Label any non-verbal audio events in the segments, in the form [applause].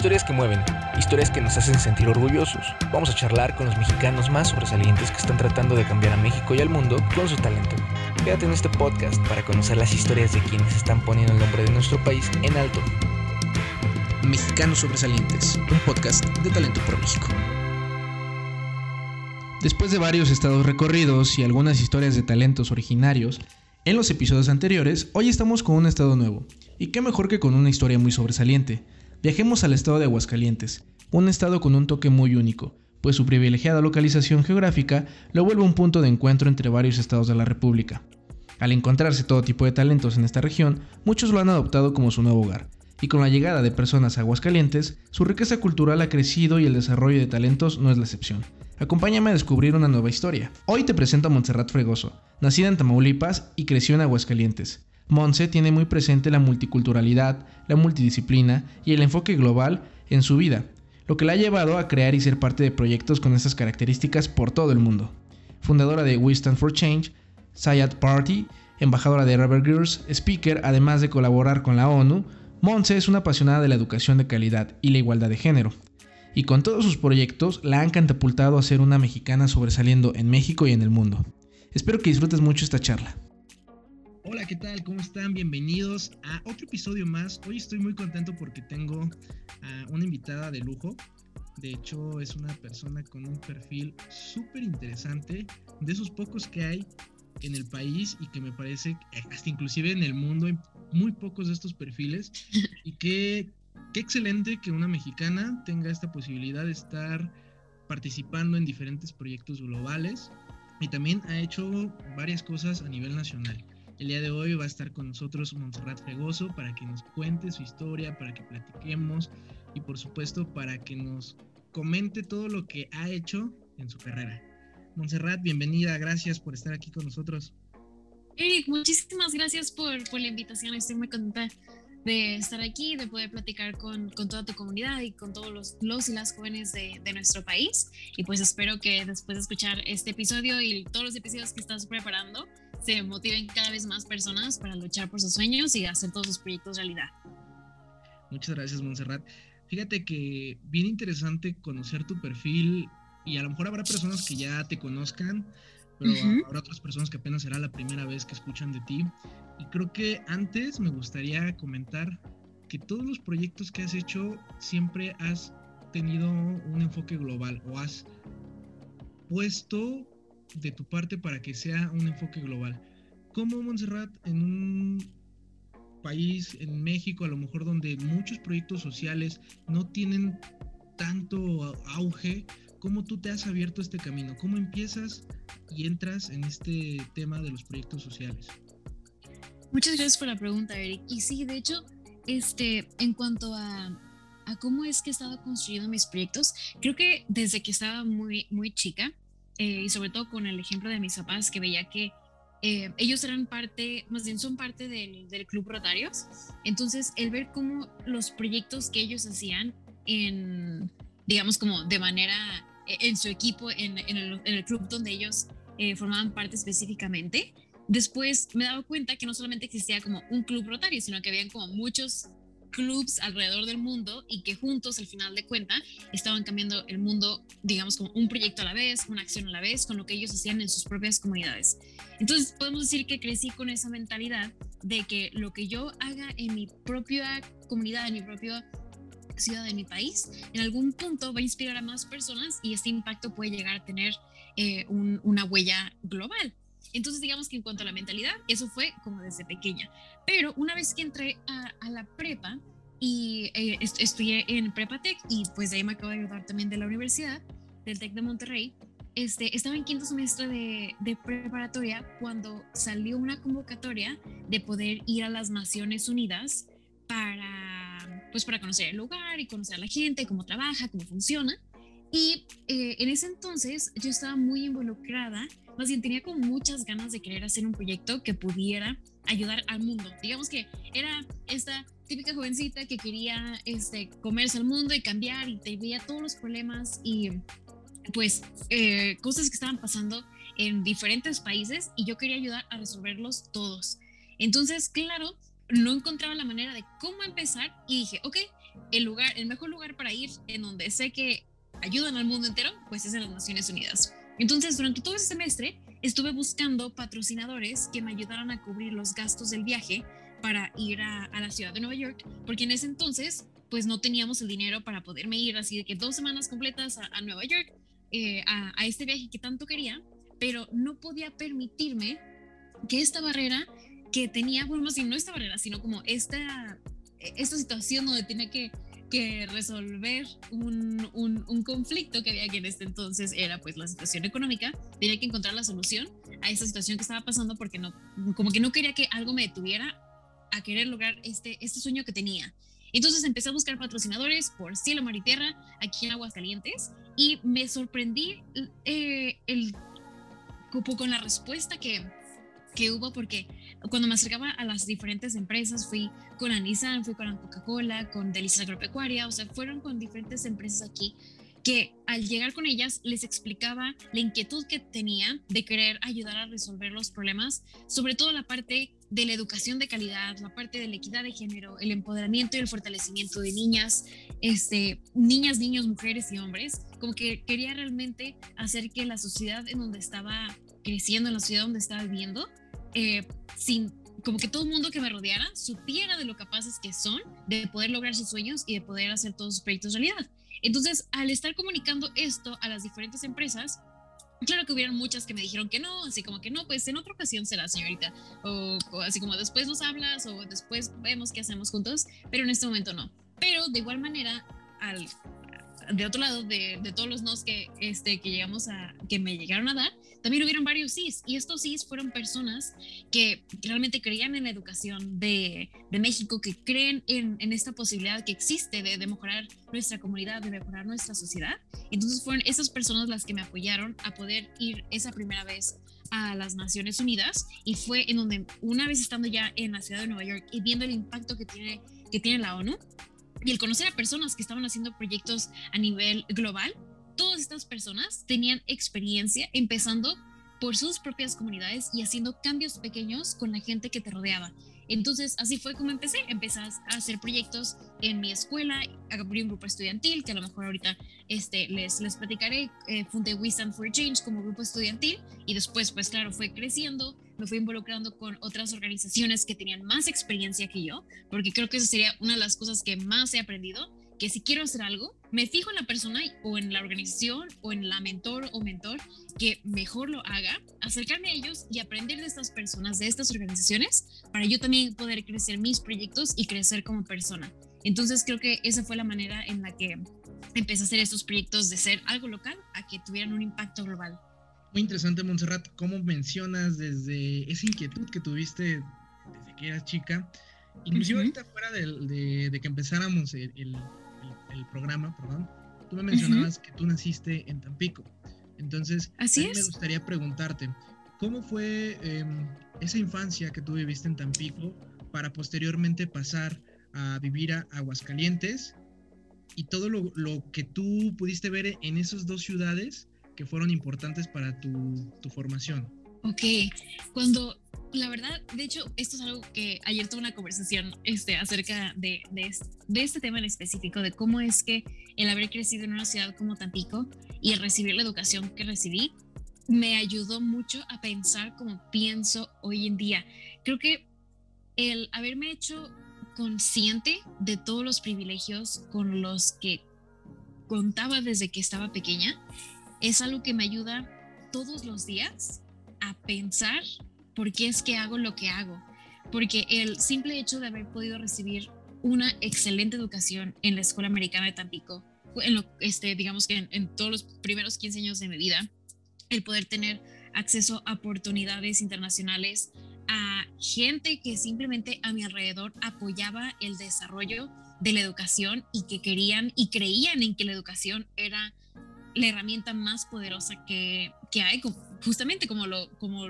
Historias que mueven, historias que nos hacen sentir orgullosos. Vamos a charlar con los mexicanos más sobresalientes que están tratando de cambiar a México y al mundo con su talento. Quédate en este podcast para conocer las historias de quienes están poniendo el nombre de nuestro país en alto. Mexicanos Sobresalientes, un podcast de Talento por México. Después de varios estados recorridos y algunas historias de talentos originarios, en los episodios anteriores, hoy estamos con un estado nuevo, y qué mejor que con una historia muy sobresaliente. Viajemos al estado de Aguascalientes, un estado con un toque muy único, pues su privilegiada localización geográfica lo vuelve un punto de encuentro entre varios estados de la República. Al encontrarse todo tipo de talentos en esta región, muchos lo han adoptado como su nuevo hogar, y con la llegada de personas a Aguascalientes, su riqueza cultural ha crecido y el desarrollo de talentos no es la excepción. Acompáñame a descubrir una nueva historia. Hoy te presento a Montserrat Fregoso, nacida en Tamaulipas y creció en Aguascalientes. Monse tiene muy presente la multiculturalidad, la multidisciplina y el enfoque global en su vida, lo que la ha llevado a crear y ser parte de proyectos con estas características por todo el mundo. Fundadora de We Stand for Change, Sayat Party, embajadora de Rubber Girls, speaker, además de colaborar con la ONU, Monse es una apasionada de la educación de calidad y la igualdad de género. Y con todos sus proyectos la han catapultado a ser una mexicana sobresaliendo en México y en el mundo. Espero que disfrutes mucho esta charla. Hola, ¿qué tal? ¿Cómo están? Bienvenidos a otro episodio más. Hoy estoy muy contento porque tengo a una invitada de lujo. De hecho, es una persona con un perfil súper interesante, de esos pocos que hay en el país y que me parece, hasta inclusive en el mundo, hay muy pocos de estos perfiles. [laughs] Y qué, qué excelente que una mexicana tenga esta posibilidad de estar participando en diferentes proyectos globales y también ha hecho varias cosas a nivel nacional. El día de hoy va a estar con nosotros Montserrat Fregoso para que nos cuente su historia, para que platiquemos y por supuesto para que nos comente todo lo que ha hecho en su carrera. Montserrat, bienvenida, gracias por estar aquí con nosotros. Eric, muchísimas gracias por, por la invitación, estoy muy contenta de estar aquí, de poder platicar con, con, toda tu comunidad y con todos los, los y las jóvenes de, de, nuestro país. Y pues espero que después de escuchar este episodio y todos los episodios que estás preparando, se motiven cada vez más personas para luchar por sus sueños y hacer todos sus proyectos realidad. Muchas gracias, Montserrat. Fíjate que bien interesante conocer tu perfil y a lo mejor habrá personas que ya te conozcan, pero uh -huh. habrá otras personas que apenas será la primera vez que escuchan de ti. Y creo que antes me gustaría comentar que todos los proyectos que has hecho siempre has tenido un enfoque global o has puesto de tu parte para que sea un enfoque global. ¿Cómo Montserrat en un país, en México, a lo mejor donde muchos proyectos sociales no tienen tanto auge, cómo tú te has abierto este camino? ¿Cómo empiezas y entras en este tema de los proyectos sociales? Muchas gracias por la pregunta, Eric. Y sí, de hecho, este, en cuanto a, cómo es que he estado construyendo mis proyectos, creo que desde que estaba muy, muy chica, eh, y sobre todo con el ejemplo de mis papás, que veía que eh, ellos eran parte, más bien son parte del, del, Club Rotarios. Entonces, el ver cómo los proyectos que ellos hacían en, digamos, como de manera, en su equipo, en, en, el, club donde ellos eh, formaban parte específicamente, después me dado cuenta que no solamente existía como un club rotario, sino que habían como muchos clubs alrededor del mundo y que juntos al final de cuenta estaban cambiando el mundo, digamos como un proyecto a la vez, una acción a la vez, con lo que ellos hacían en sus propias comunidades. Entonces podemos decir que crecí con esa mentalidad de que lo que yo haga en mi propia comunidad, en mi propia ciudad, en mi país, en algún punto va a inspirar a más personas y este impacto puede llegar a tener eh, un, una huella global. Entonces, digamos que en cuanto a la mentalidad, eso fue como desde pequeña. Pero una vez que entré a, a la prepa y eh, est estudié en Prepatec y pues de ahí me acabo de graduar también de la universidad, del TEC de Monterrey, este, estaba en quinto semestre de, de, preparatoria cuando salió una convocatoria de poder ir a las Naciones Unidas para, pues para conocer el lugar y conocer a la gente, cómo trabaja, cómo funciona. Y eh, en ese entonces yo estaba muy involucrada más bien tenía como muchas ganas de querer hacer un proyecto que pudiera ayudar al mundo. Digamos que era esta típica jovencita que quería este, comerse al mundo y cambiar y te veía todos los problemas y pues eh, cosas que estaban pasando en diferentes países y yo quería ayudar a resolverlos todos. Entonces, claro, no encontraba la manera de cómo empezar y dije, ok, el lugar, el mejor lugar para ir, en donde sé que ayudan al mundo entero, pues es en las Naciones Unidas. Entonces, durante todo ese semestre estuve buscando patrocinadores que me ayudaran a cubrir los gastos del viaje para ir a, la ciudad de Nueva York, porque en ese entonces, pues no teníamos el dinero para poderme ir así de que dos semanas completas a, Nueva York, eh, a, a este viaje que tanto quería, pero no podía permitirme que esta barrera que tenía, bueno, más no esta barrera, sino como esta, esta situación donde tenía que, que resolver un, un, conflicto que había que en este entonces era pues la situación económica, tenía que encontrar la solución a esa situación que estaba pasando porque no, como que no quería que algo me detuviera a querer lograr este, este sueño que tenía. Entonces empecé a buscar patrocinadores por cielo, mar y tierra aquí en Aguascalientes y me sorprendí eh, el, con la respuesta que, que hubo porque cuando me acercaba a las diferentes empresas, fui con la Nissan, fui con la Coca-Cola, con Delicias Agropecuaria, o sea, fueron con diferentes empresas aquí que al llegar con ellas les explicaba la inquietud que tenía de querer ayudar a resolver los problemas, sobre todo la parte de la educación de calidad, la parte de la equidad de género, el empoderamiento y el fortalecimiento de niñas, este, niñas, niños, mujeres y hombres, como que quería realmente hacer que la sociedad en donde estaba creciendo, en la sociedad donde estaba viviendo, eh, sin como que todo el mundo que me rodeara supiera de lo capaces que son de poder lograr sus sueños y de poder hacer todos sus proyectos realidad. Entonces, al estar comunicando esto a las diferentes empresas, claro que hubieron muchas que me dijeron que no, así como que no, pues en otra ocasión será, señorita, o, así como después nos hablas o después vemos qué hacemos juntos, pero en este momento no. Pero de igual manera, al, de otro lado, de, todos los nos que, este, que llegamos a, que me llegaron a dar, también hubieron varios sís, y estos sís fueron personas que realmente creían en la educación de, de México, que creen en, en, esta posibilidad que existe de, de, mejorar nuestra comunidad, de mejorar nuestra sociedad. Entonces fueron esas personas las que me apoyaron a poder ir esa primera vez a las Naciones Unidas, y fue en donde, una vez estando ya en la ciudad de Nueva York y viendo el impacto que tiene, que tiene la ONU, y el conocer a personas que estaban haciendo proyectos a nivel global, todas estas personas tenían experiencia empezando por sus propias comunidades y haciendo cambios pequeños con la gente que te rodeaba. Entonces, así fue como empecé. Empecé a hacer proyectos en mi escuela, abrí un grupo estudiantil, que a lo mejor ahorita este, les, les platicaré. Eh, fundé We Stand for Change como grupo estudiantil y después, pues claro, fue creciendo. Me fui involucrando con otras organizaciones que tenían más experiencia que yo, porque creo que esa sería una de las cosas que más he aprendido, que si quiero hacer algo, me fijo en la persona o en la organización o en la mentor o mentor que mejor lo haga, acercarme a ellos y aprender de estas personas, de estas organizaciones, para yo también poder crecer mis proyectos y crecer como persona. Entonces creo que esa fue la manera en la que empecé a hacer estos proyectos de ser algo local a que tuvieran un impacto global. Muy interesante, Montserrat, cómo mencionas desde esa inquietud que tuviste desde que eras chica, inclusive ahorita fuera de, de, que empezáramos el el programa, perdón, tú me mencionabas que tú naciste en Tampico. Entonces, Así me gustaría preguntarte, ¿cómo fue em, esa infancia que tú viviste en Tampico para posteriormente pasar a vivir a Aguascalientes y todo lo, lo que tú pudiste ver en esas dos ciudades fueron importantes para tu, tu formación? Ok, cuando la verdad, de hecho, esto es algo que ayer tuve una conversación este, acerca de, de, de, este tema en específico, de cómo es que el haber crecido en una ciudad como Tampico y el recibir la educación que recibí me ayudó mucho a pensar como pienso hoy en día. Creo que el haberme hecho consciente de todos los privilegios con los que contaba desde que estaba pequeña es algo que me ayuda todos los días a pensar por qué es que hago lo que hago. Porque el simple hecho de haber podido recibir una excelente educación en la Escuela Americana de Tampico, en lo, este, digamos que en, todos los primeros 15 años de mi vida, el poder tener acceso a oportunidades internacionales, a gente que simplemente a mi alrededor apoyaba el desarrollo de la educación y que querían y creían en que la educación era la herramienta más poderosa que, que hay, justamente como lo, como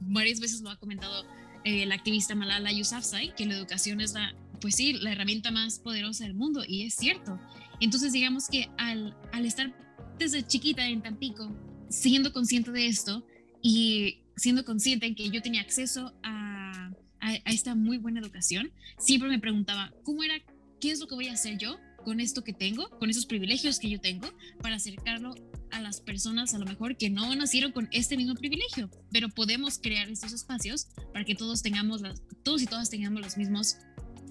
varias veces lo ha comentado eh, la activista Malala Yousafzai, que la educación es la, pues sí, la herramienta más poderosa del mundo, y es cierto. Entonces, digamos que al, al estar desde chiquita en Tampico, siendo consciente de esto y siendo consciente en que yo tenía acceso a, a, esta muy buena educación, siempre me preguntaba, ¿cómo era, qué es lo que voy a hacer yo con esto que tengo, con esos privilegios que yo tengo, para acercarlo a las personas a lo mejor que no nacieron con este mismo privilegio, pero podemos crear estos espacios para que todos tengamos las, todos y todas tengamos las mismas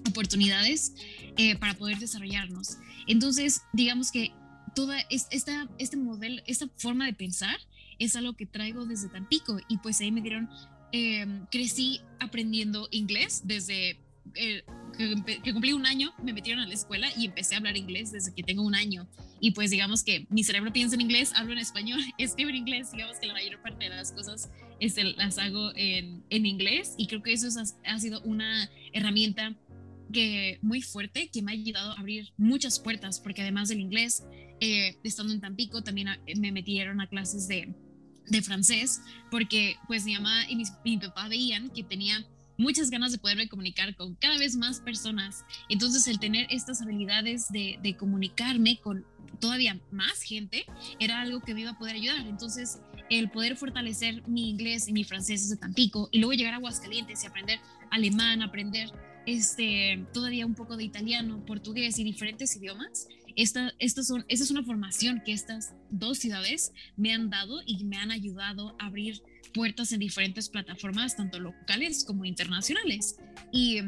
oportunidades eh, para poder desarrollarnos. Entonces, digamos que toda esta, este modelo, esta forma de pensar es algo que traigo desde Tampico y pues ahí me dieron, em, crecí aprendiendo inglés desde eh, que, cumplí un año, me metieron a la escuela y empecé a hablar inglés desde que tengo un año. Y pues digamos que mi cerebro piensa en inglés, hablo en español, [laughs] escribo en inglés, digamos que la mayor parte de las cosas este, las hago en, en inglés y creo que eso ha sido una herramienta que muy fuerte que me ha ayudado a abrir muchas puertas porque además del inglés, eh, estando en Tampico también me metieron a clases de, de francés porque pues mi mamá y mi papá veían que tenía muchas ganas de poderme comunicar con cada vez más personas. Entonces el tener estas habilidades de, de, comunicarme con todavía más gente era algo que me iba a poder ayudar. Entonces el poder fortalecer mi inglés y mi francés desde Tampico y luego llegar a Aguascalientes y aprender alemán, aprender este, todavía un poco de italiano, portugués y diferentes idiomas. Esta, estas son, esta es una formación que estas dos ciudades me han dado y me han ayudado a abrir puertas en diferentes plataformas, tanto locales como internacionales. Y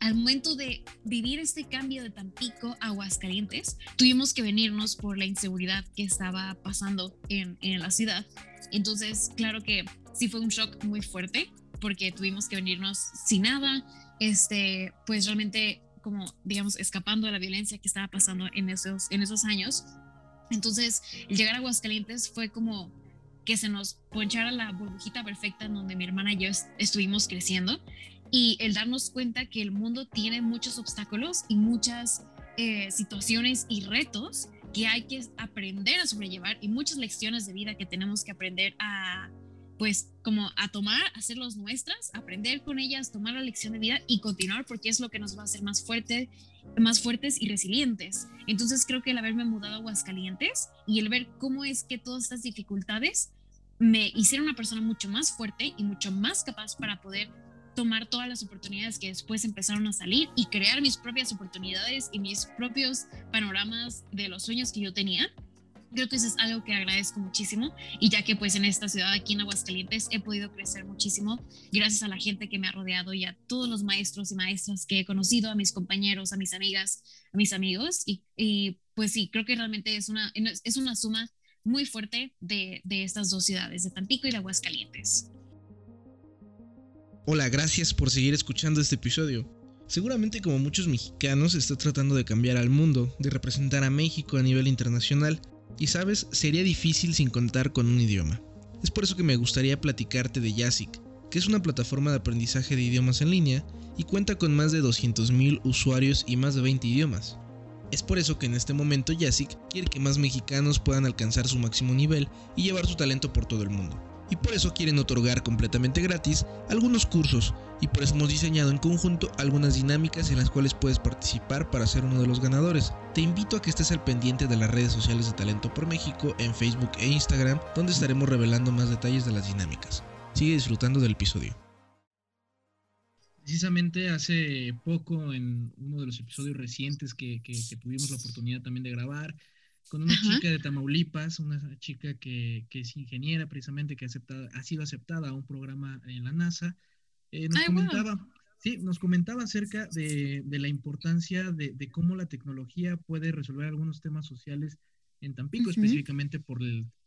al momento de vivir este cambio de Tampico a Aguascalientes, tuvimos que venirnos por la inseguridad que estaba pasando en, en la ciudad. Entonces, claro que sí fue un shock muy fuerte porque tuvimos que venirnos sin nada, este, pues realmente como, digamos, escapando de la violencia que estaba pasando en esos, en esos años. Entonces, llegar a Aguascalientes fue como que se nos ponchara la burbujita perfecta en donde mi hermana y yo estuvimos creciendo y el darnos cuenta que el mundo tiene muchos obstáculos y muchas eh, situaciones y retos que hay que aprender a sobrellevar y muchas lecciones de vida que tenemos que aprender a, pues, como a tomar, hacerlos nuestras, aprender con ellas, tomar la lección de vida y continuar porque es lo que nos va a hacer más fuerte, más fuertes y resilientes. Entonces creo que el haberme mudado a Aguascalientes y el ver cómo es que todas estas dificultades me hicieron una persona mucho más fuerte y mucho más capaz para poder tomar todas las oportunidades que después empezaron a salir y crear mis propias oportunidades y mis propios panoramas de los sueños que yo tenía. Creo que eso es algo que agradezco muchísimo y ya que pues en esta ciudad aquí en Aguascalientes he podido crecer muchísimo gracias a la gente que me ha rodeado y a todos los maestros y maestras que he conocido, a mis compañeros, a mis amigas, a mis amigos y, y pues sí, creo que realmente es una, es una suma muy fuerte de, estas dos ciudades, de Tampico y de Aguascalientes. Hola, gracias por seguir escuchando este episodio. Seguramente como muchos mexicanos está tratando de cambiar al mundo, de representar a México a nivel internacional, y sabes, sería difícil sin contar con un idioma. Es por eso que me gustaría platicarte de Yasic, que es una plataforma de aprendizaje de idiomas en línea y cuenta con más de 200.000 usuarios y más de 20 idiomas. Es por eso que en este momento Yasic quiere que más mexicanos puedan alcanzar su máximo nivel y llevar su talento por todo el mundo. Y por eso quieren otorgar completamente gratis algunos cursos y por eso hemos diseñado en conjunto algunas dinámicas en las cuales puedes participar para ser uno de los ganadores. Te invito a que estés al pendiente de las redes sociales de Talento por México en Facebook e Instagram donde estaremos revelando más detalles de las dinámicas. Sigue disfrutando del episodio precisamente hace poco en uno de los episodios recientes que, tuvimos la oportunidad también de grabar con una chica de Tamaulipas, una chica que, es ingeniera precisamente, que ha, sido aceptada a un programa en la NASA, eh, nos, comentaba, sí, nos comentaba acerca de, la importancia de, cómo la tecnología puede resolver algunos temas sociales en Tampico, específicamente por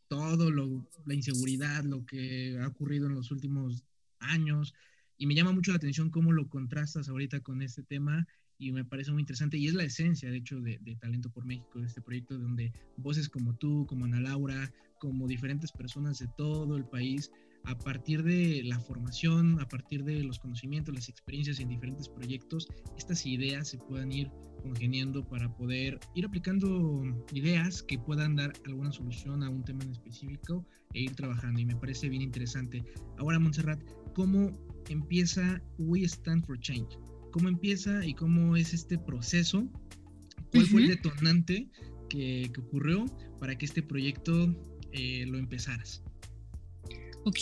todo lo, la inseguridad, lo que ha ocurrido en los últimos años, y me llama mucho la atención cómo lo contrastas ahorita con este tema y me parece muy interesante y es la esencia, de hecho, de, Talento por México, de este proyecto donde voces como tú, como Ana Laura, como diferentes personas de todo el país, a partir de la formación, a partir de los conocimientos, las experiencias en diferentes proyectos, estas ideas se puedan ir congeniando para poder ir aplicando ideas que puedan dar alguna solución a un tema en específico e ir trabajando. Y me parece bien interesante. Ahora, Montserrat, ¿cómo empieza We Stand for Change? ¿Cómo empieza y cómo es este proceso? ¿Cuál fue el detonante que, ocurrió para que este proyecto eh, lo empezaras? Ok,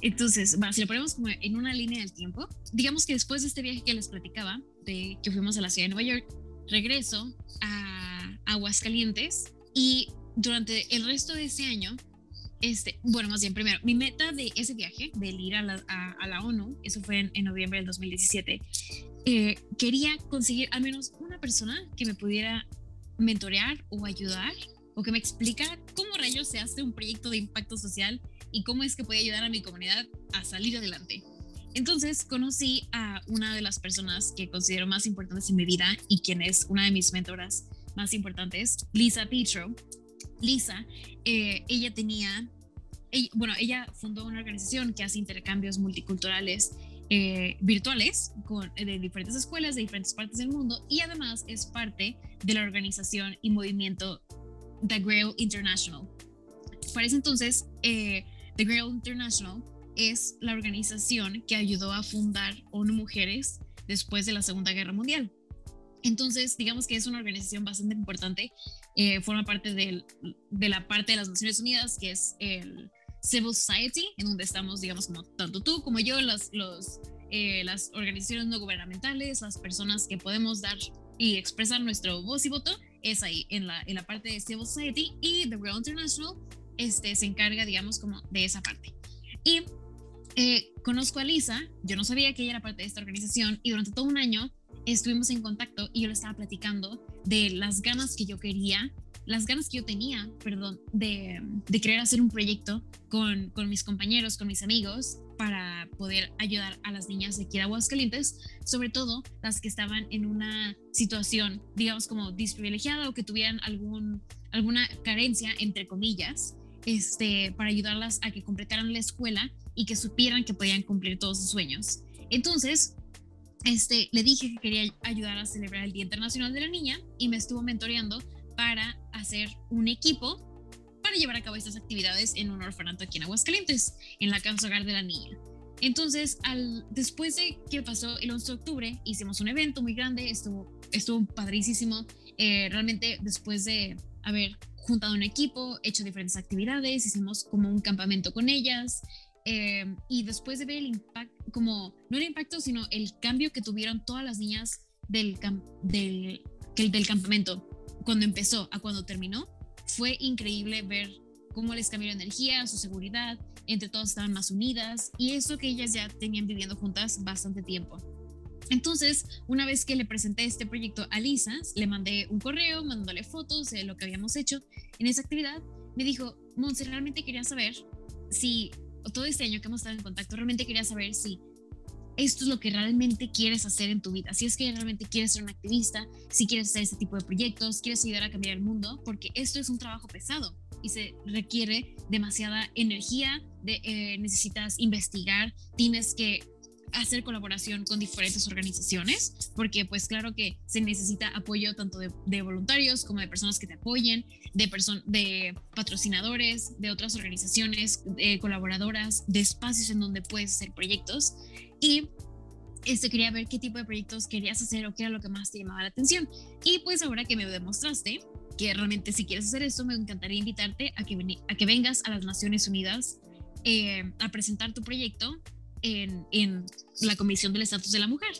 entonces, si lo ponemos como en una línea del tiempo, digamos que después de este viaje que les platicaba, de que fuimos a la ciudad de Nueva York, regreso a Aguascalientes y durante el resto de ese año, este, bueno, más bien, primero, mi meta de ese viaje, del ir a la, ONU, eso fue en, en, noviembre del 2017, eh, quería conseguir al menos una persona que me pudiera mentorear o ayudar o que me explicara cómo rayos se hace un proyecto de impacto social y cómo es que puede ayudar a mi comunidad a salir adelante. Entonces conocí a una de las personas que considero más importantes en mi vida y quien es una de mis mentoras más importantes, Lisa Petro. Lisa, eh, ella tenía, bueno, ella fundó una organización que hace intercambios multiculturales eh, virtuales con, de diferentes escuelas de diferentes partes del mundo y además es parte de la organización y movimiento The Grail International. Para ese entonces, eh, The Grail International es la organización que ayudó a fundar ONU Mujeres después de la Segunda Guerra Mundial. Entonces, digamos que es una organización bastante importante, eh, forma parte de la parte de las Naciones Unidas, que es el Civil Society, en donde estamos, digamos, como tanto tú como yo, las, los, eh, las organizaciones no gubernamentales, las personas que podemos dar y expresar nuestro voz y voto, es ahí, en la, en la parte de Civil Society, y The Real International este, se encarga, digamos, como de esa parte. Y eh, conozco a Lisa, yo no sabía que ella era parte de esta organización y durante todo un año estuvimos en contacto y yo le estaba platicando de las ganas que yo quería, las ganas que yo tenía, perdón, de, de querer hacer un proyecto con, con, mis compañeros, con mis amigos, para poder ayudar a las niñas de aquí de Aguascalientes, sobre todo las que estaban en una situación, digamos, como desprivilegiada o que tuvieran algún, alguna carencia, entre comillas, este, para ayudarlas a que completaran la escuela y que supieran que podían cumplir todos sus sueños. Entonces, este, le dije que quería ayudar a celebrar el Día Internacional de la Niña y me estuvo mentoreando para hacer un equipo para llevar a cabo estas actividades en un orfanato aquí en Aguascalientes, en la casa hogar de la niña. Entonces, después de que pasó el 11 de octubre, hicimos un evento muy grande, estuvo, estuvo padricísimo. Eh, realmente, después de haber juntado un equipo, hecho diferentes actividades, hicimos como un campamento con ellas, Em, y después de ver el impacto, como, no el impacto, sino el cambio que tuvieron todas las niñas del, del, del campamento, cuando empezó a cuando terminó, fue increíble ver cómo les cambió la energía, su seguridad, entre todas estaban más unidas y eso que ellas ya tenían viviendo juntas bastante tiempo. Entonces, una vez que le presenté este proyecto a Lisa, le mandé un correo mandándole fotos de lo que habíamos hecho en esa actividad. Me dijo, Monse, realmente quería saber si todo este año que hemos estado en contacto, realmente quería saber si esto es lo que realmente quieres hacer en tu vida. Si es que realmente quieres ser un activista, si quieres hacer este tipo de proyectos, quieres ayudar a cambiar el mundo, porque esto es un trabajo pesado y se requiere demasiada energía, de, eh, necesitas investigar, tienes que hacer colaboración con diferentes organizaciones, porque pues claro que se necesita apoyo tanto de, voluntarios como de personas que te apoyen, de, de patrocinadores, de otras organizaciones, de colaboradoras, de espacios en donde puedes hacer proyectos. Y este, quería ver qué tipo de proyectos querías hacer o qué era lo que más te llamaba la atención. Y pues ahora que me demostraste que realmente si quieres hacer esto, me encantaría invitarte a que, a que vengas a las Naciones Unidas eh, a presentar tu proyecto en, la Comisión del Estatus de la Mujer.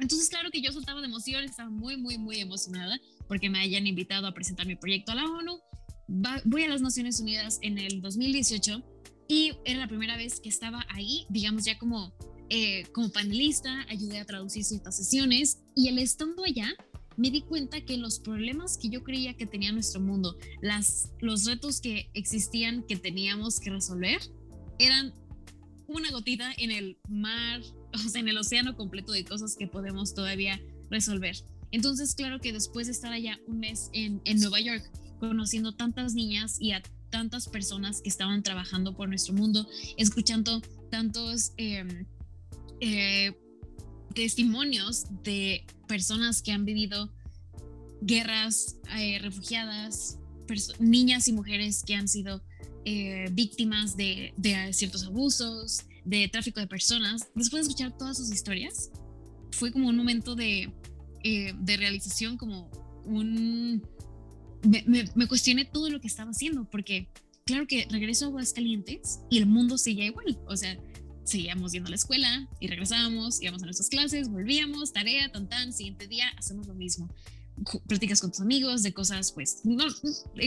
Entonces, claro que yo soltaba de emoción, estaba muy, muy, muy emocionada porque me hayan invitado a presentar mi proyecto a la ONU. voy a las Naciones Unidas en el 2018 y era la primera vez que estaba ahí, digamos ya como, eh, como panelista, ayudé a traducir ciertas sesiones y el estando allá me di cuenta que los problemas que yo creía que tenía nuestro mundo, las, los retos que existían que teníamos que resolver, eran una gotita en el mar, [laughs] o sea, en el océano completo de cosas que podemos todavía resolver. Entonces, claro que después de estar allá un mes en, en Nueva York, conociendo tantas niñas y a tantas personas que estaban trabajando por nuestro mundo, escuchando tantos em, eh, testimonios de personas que han vivido guerras, eh, refugiadas, niñas y mujeres que han sido eh, víctimas de, ciertos abusos, de tráfico de personas, después de escuchar todas sus historias, fue como un momento de, eh, de realización, como un... Me, me, cuestioné todo lo que estaba haciendo, porque claro que regreso a Aguascalientes y el mundo seguía igual, o sea, seguíamos yendo a la escuela y regresábamos, íbamos a nuestras clases, volvíamos, tarea, tan tan, siguiente día hacemos lo mismo. Platicas con tus amigos de cosas, pues, no,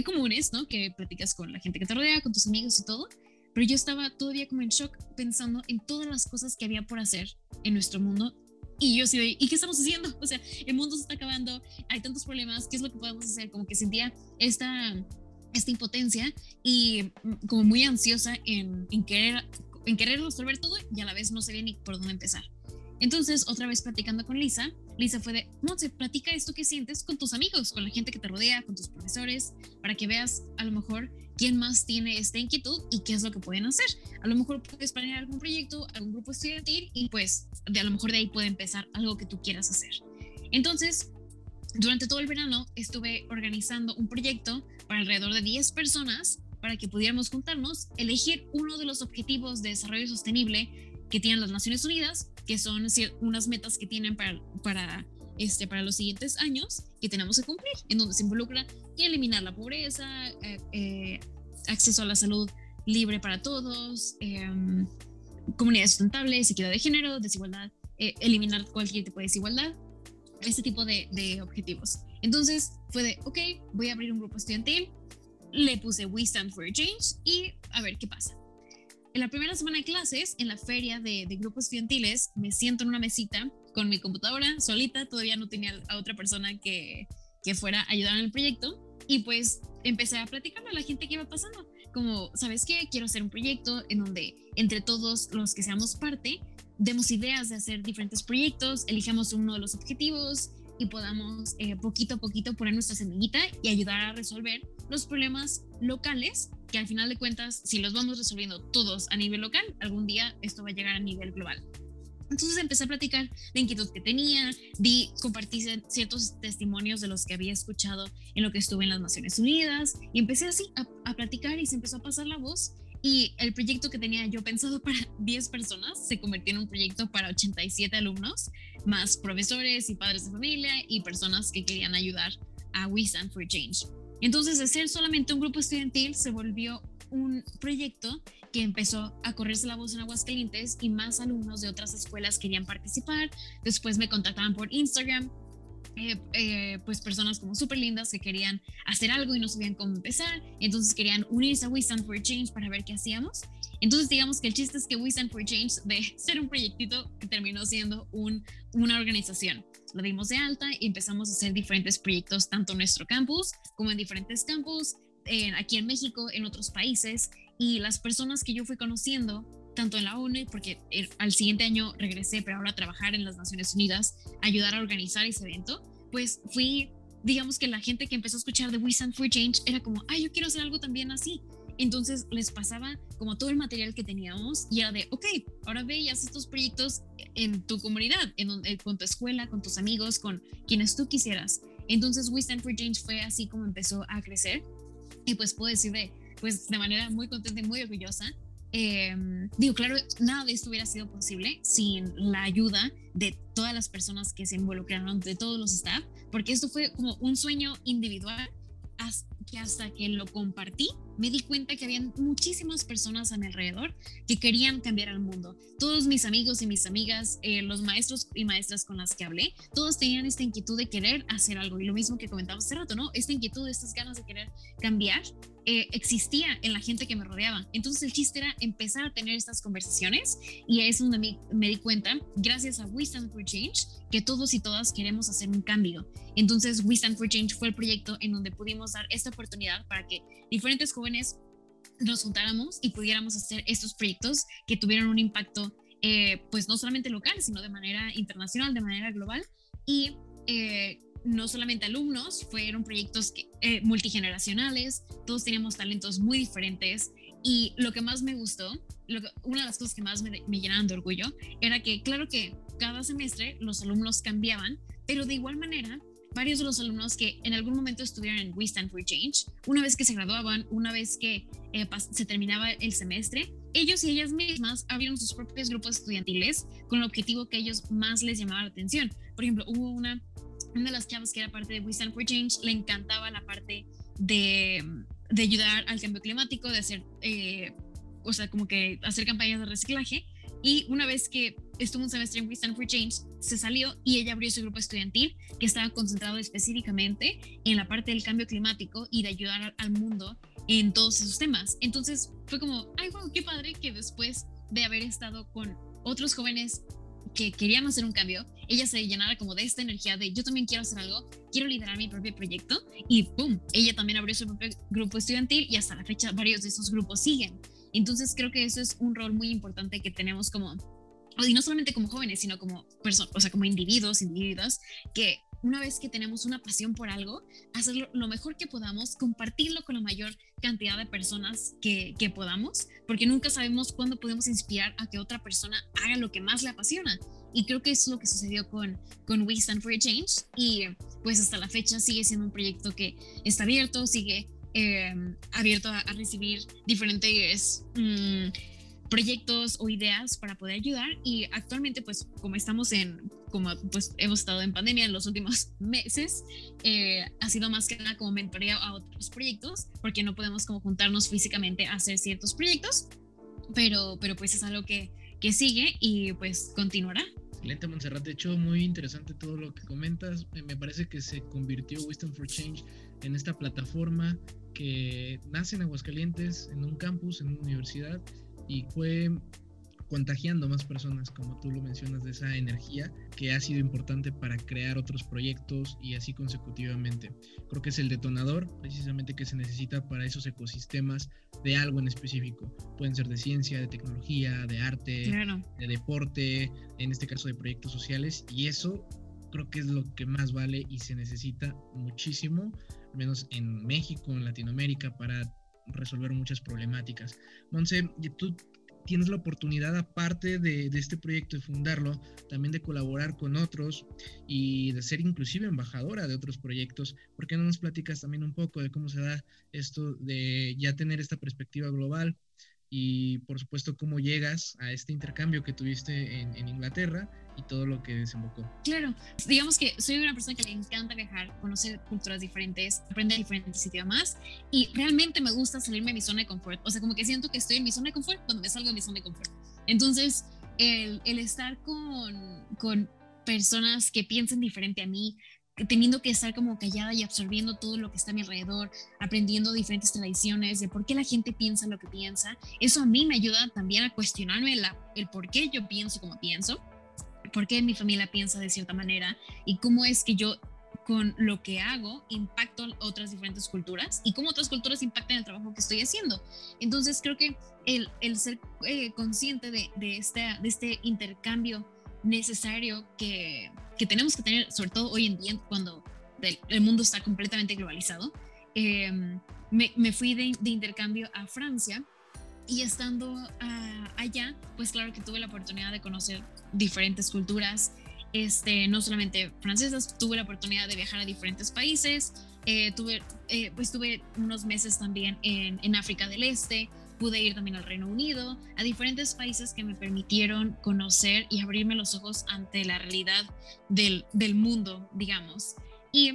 comunes, ¿no? Que platicas con la gente que te rodea, con tus amigos y todo. Pero yo estaba todavía como en shock pensando en todas las cosas que había por hacer en nuestro mundo. Y yo sí, ¿y qué estamos haciendo? [laughs] O sea, el mundo se está acabando, hay tantos problemas, ¿qué es lo que podemos hacer? Como que sentía esta, esta impotencia y mm, como muy ansiosa en, en, querer, en querer resolver todo y a la vez no sabía ni por dónde empezar. Entonces, otra vez platicando con Lisa, Lisa fue de, se platica esto que sientes con tus amigos, con la gente que te rodea, con tus profesores, para que veas a lo mejor quién más tiene esta inquietud y qué es lo que pueden hacer. A lo mejor puedes planear algún proyecto, algún grupo estudiantil y pues de a lo mejor de ahí puede empezar algo que tú quieras hacer. Entonces, durante todo el verano estuve organizando un proyecto para alrededor de 10 personas para que pudiéramos juntarnos, elegir uno de los objetivos de desarrollo sostenible que tienen las Naciones Unidas, que son unas metas que tienen para, para este, para los siguientes años que tenemos que cumplir, en donde se involucra eliminar la pobreza, eh, eh, acceso a la salud libre para todos, em, comunidades sustentables, equidad de género, desigualdad, eh, eliminar cualquier tipo de desigualdad, este tipo de, de, objetivos. Entonces fue de, ok, voy a abrir un grupo estudiantil, le puse We Stand for Change y a ver qué pasa. En la primera semana de clases, en la feria de, grupos estudiantiles, me siento en una mesita con mi computadora solita, todavía no tenía a otra persona que, que fuera a ayudar en el proyecto y pues empecé a platicar a la gente que iba pasando, como, ¿sabes qué? Quiero hacer un proyecto en donde entre todos los que seamos parte, demos ideas de hacer diferentes proyectos, elijamos uno de los objetivos y podamos eh, poquito a poquito poner nuestra semillita y ayudar a resolver los problemas locales que al final de cuentas, si los vamos resolviendo todos a nivel local, algún día esto va a llegar a nivel global. Entonces empecé a platicar de inquietud que tenía, di, compartí ciertos testimonios de los que había escuchado en lo que estuve en las Naciones Unidas y empecé así a, platicar y se empezó a pasar la voz y el proyecto que tenía yo pensado para [laughs] 10 personas se convirtió en un proyecto para 87 alumnos, más profesores y padres de familia y personas que querían ayudar a We for Change. Entonces, de ser solamente un grupo estudiantil, se volvió un proyecto que empezó a correrse la voz en Aguascalientes y más alumnos de otras escuelas querían participar. Después me contactaban por Instagram, eh, eh, pues personas como súper lindas que querían hacer algo y no sabían cómo empezar, entonces querían unirse a We Stand for Change para ver qué hacíamos. Entonces digamos que el chiste es que We Stand for Change de [laughs] ser un proyectito terminó siendo un, una organización. Lo dimos de alta y empezamos a hacer diferentes proyectos tanto en nuestro campus como en diferentes campus, aquí en México, en otros países, y las personas que yo fui conociendo, tanto en la ONU, porque al siguiente año regresé, pero ahora a trabajar en las Naciones Unidas, ayudar a organizar ese evento, pues fui, digamos que la gente que empezó a escuchar de We Stand for Change era como, ay, yo quiero hacer algo también así. Entonces les pasaba como todo el material que teníamos y era de, ok, ahora ve y haz estos proyectos en tu comunidad, en, con tu escuela, con tus amigos, con quienes tú quisieras. Entonces We Stand for Change fue así como empezó a crecer y pues puedo decir de, pues de manera muy contenta y muy orgullosa. Em, digo, claro, nada de esto hubiera sido posible sin la ayuda de todas las personas que se involucraron, de todos los staff, porque esto fue como un sueño individual que hasta que lo compartí me di cuenta que habían muchísimas personas a mi alrededor que querían cambiar al mundo. Todos mis amigos y mis amigas, eh, los maestros y maestras con las que hablé, todos tenían esta inquietud de querer hacer algo. Y lo mismo que comentaba hace rato, ¿no? Esta inquietud, estas ganas de querer cambiar eh, existía en la gente que me rodeaba. Entonces el chiste era empezar a tener estas conversaciones y es donde me, me, di cuenta, gracias a We Stand for Change, que todos y todas queremos hacer un cambio. Entonces We Stand for Change fue el proyecto en donde pudimos dar esta oportunidad para que diferentes jóvenes nos juntáramos y pudiéramos hacer estos proyectos que tuvieran un impacto, eh, pues no solamente local, sino de manera internacional, de manera global. Y eh, no solamente alumnos, fueron proyectos eh, multigeneracionales, todos teníamos talentos muy diferentes y lo que más me gustó, una de las cosas que más me, me llenaban de orgullo, era que claro que cada semestre los alumnos cambiaban, pero de igual manera varios de los alumnos que en algún momento estuvieron en We Stand for Change, una vez que se graduaban, una vez que eh, se terminaba el semestre, ellos y ellas mismas abrieron sus propios grupos estudiantiles con el objetivo que ellos más les llamaba la atención. Por ejemplo, hubo una una de las chavas que era parte de We Stand for Change le encantaba la parte de, de ayudar al cambio climático, de hacer, eh, o sea, como que hacer campañas de reciclaje. Y una vez que estuvo un semestre en We Stand for Change, se salió y ella abrió su grupo estudiantil que estaba concentrado específicamente en la parte del cambio climático y de ayudar al mundo en todos esos temas. Entonces fue como, ay, wow, qué padre que después de haber estado con otros jóvenes que querían hacer un cambio, ella se llenara como de esta energía de yo también quiero hacer algo, quiero liderar mi propio proyecto y ¡pum! Ella también abrió su propio grupo estudiantil y hasta la fecha varios de esos grupos siguen. Entonces creo que eso es un rol muy importante que tenemos como, y no solamente como jóvenes, sino como personas, o sea, como individuos, individuos, que una vez que tenemos una pasión por algo, hacerlo lo mejor que podamos, compartirlo con la mayor cantidad de personas que, que, podamos, porque nunca sabemos cuándo podemos inspirar a que otra persona haga lo que más le apasiona. Y creo que es lo que sucedió con, con We Stand for a Change. Y pues hasta la fecha sigue siendo un proyecto que está abierto, sigue eh, abierto a, recibir diferentes... Mm, proyectos o ideas para poder ayudar y actualmente pues como estamos en como pues hemos estado en pandemia en los últimos [laughs] meses eh, ha sido más que nada como mentoría a otros proyectos porque no podemos como juntarnos físicamente a hacer ciertos proyectos pero pero pues es algo que, que sigue y pues continuará Excelente, Montserrat. De hecho, muy interesante todo lo que comentas. Me parece que se convirtió Wisdom for Change en esta plataforma que nace en Aguascalientes, en un campus, en una universidad, y fue contagiando más personas, como tú lo mencionas, de esa energía que ha sido importante para crear otros proyectos y así consecutivamente. Creo que es el detonador precisamente que se necesita para esos ecosistemas de algo en específico. Pueden ser de ciencia, de tecnología, de arte, de deporte, en este caso de proyectos sociales, y eso creo que es lo que más vale y se necesita muchísimo, al menos en México, en Latinoamérica, para resolver muchas problemáticas. Monse, tú tienes la oportunidad, aparte de, este proyecto, de fundarlo, también de colaborar con otros y de ser inclusive embajadora de otros proyectos. ¿Por qué no nos platicas también un poco de cómo se da esto de ya tener esta perspectiva global y por supuesto cómo llegas a este intercambio que tuviste en, Inglaterra y todo lo que desembocó. Claro, digamos que soy una persona que le encanta viajar, conocer culturas diferentes, aprender diferentes idiomas y realmente me gusta salirme de mi zona de confort. O sea, como que siento que estoy en mi zona de confort cuando me salgo de mi zona de confort. Entonces, el, el estar con, con personas que piensen diferente a mí, teniendo que estar como callada y absorbiendo todo lo que está a mi alrededor, aprendiendo diferentes tradiciones, de por qué la gente piensa lo que piensa. Eso a mí me ayuda también a cuestionarme el por qué yo pienso como pienso, por qué mi familia piensa de cierta manera y cómo es que yo con lo que hago impacto otras diferentes culturas y cómo otras culturas impactan el trabajo que estoy haciendo. Entonces creo que el, el ser eh, consciente de, de, este, de este intercambio necesario que, que, tenemos que tener, sobre todo hoy en día, cuando el, mundo está completamente globalizado. Em, me, me, fui de, de, intercambio a Francia y estando ah, allá, pues claro que tuve la oportunidad de conocer diferentes culturas, este, no solamente francesas, tuve la oportunidad de viajar a diferentes países, eh, tuve, eh, pues tuve unos meses también en, en África del Este, pude ir también al Reino Unido, a diferentes países que me permitieron conocer y abrirme los ojos ante la realidad del, del mundo, digamos. Y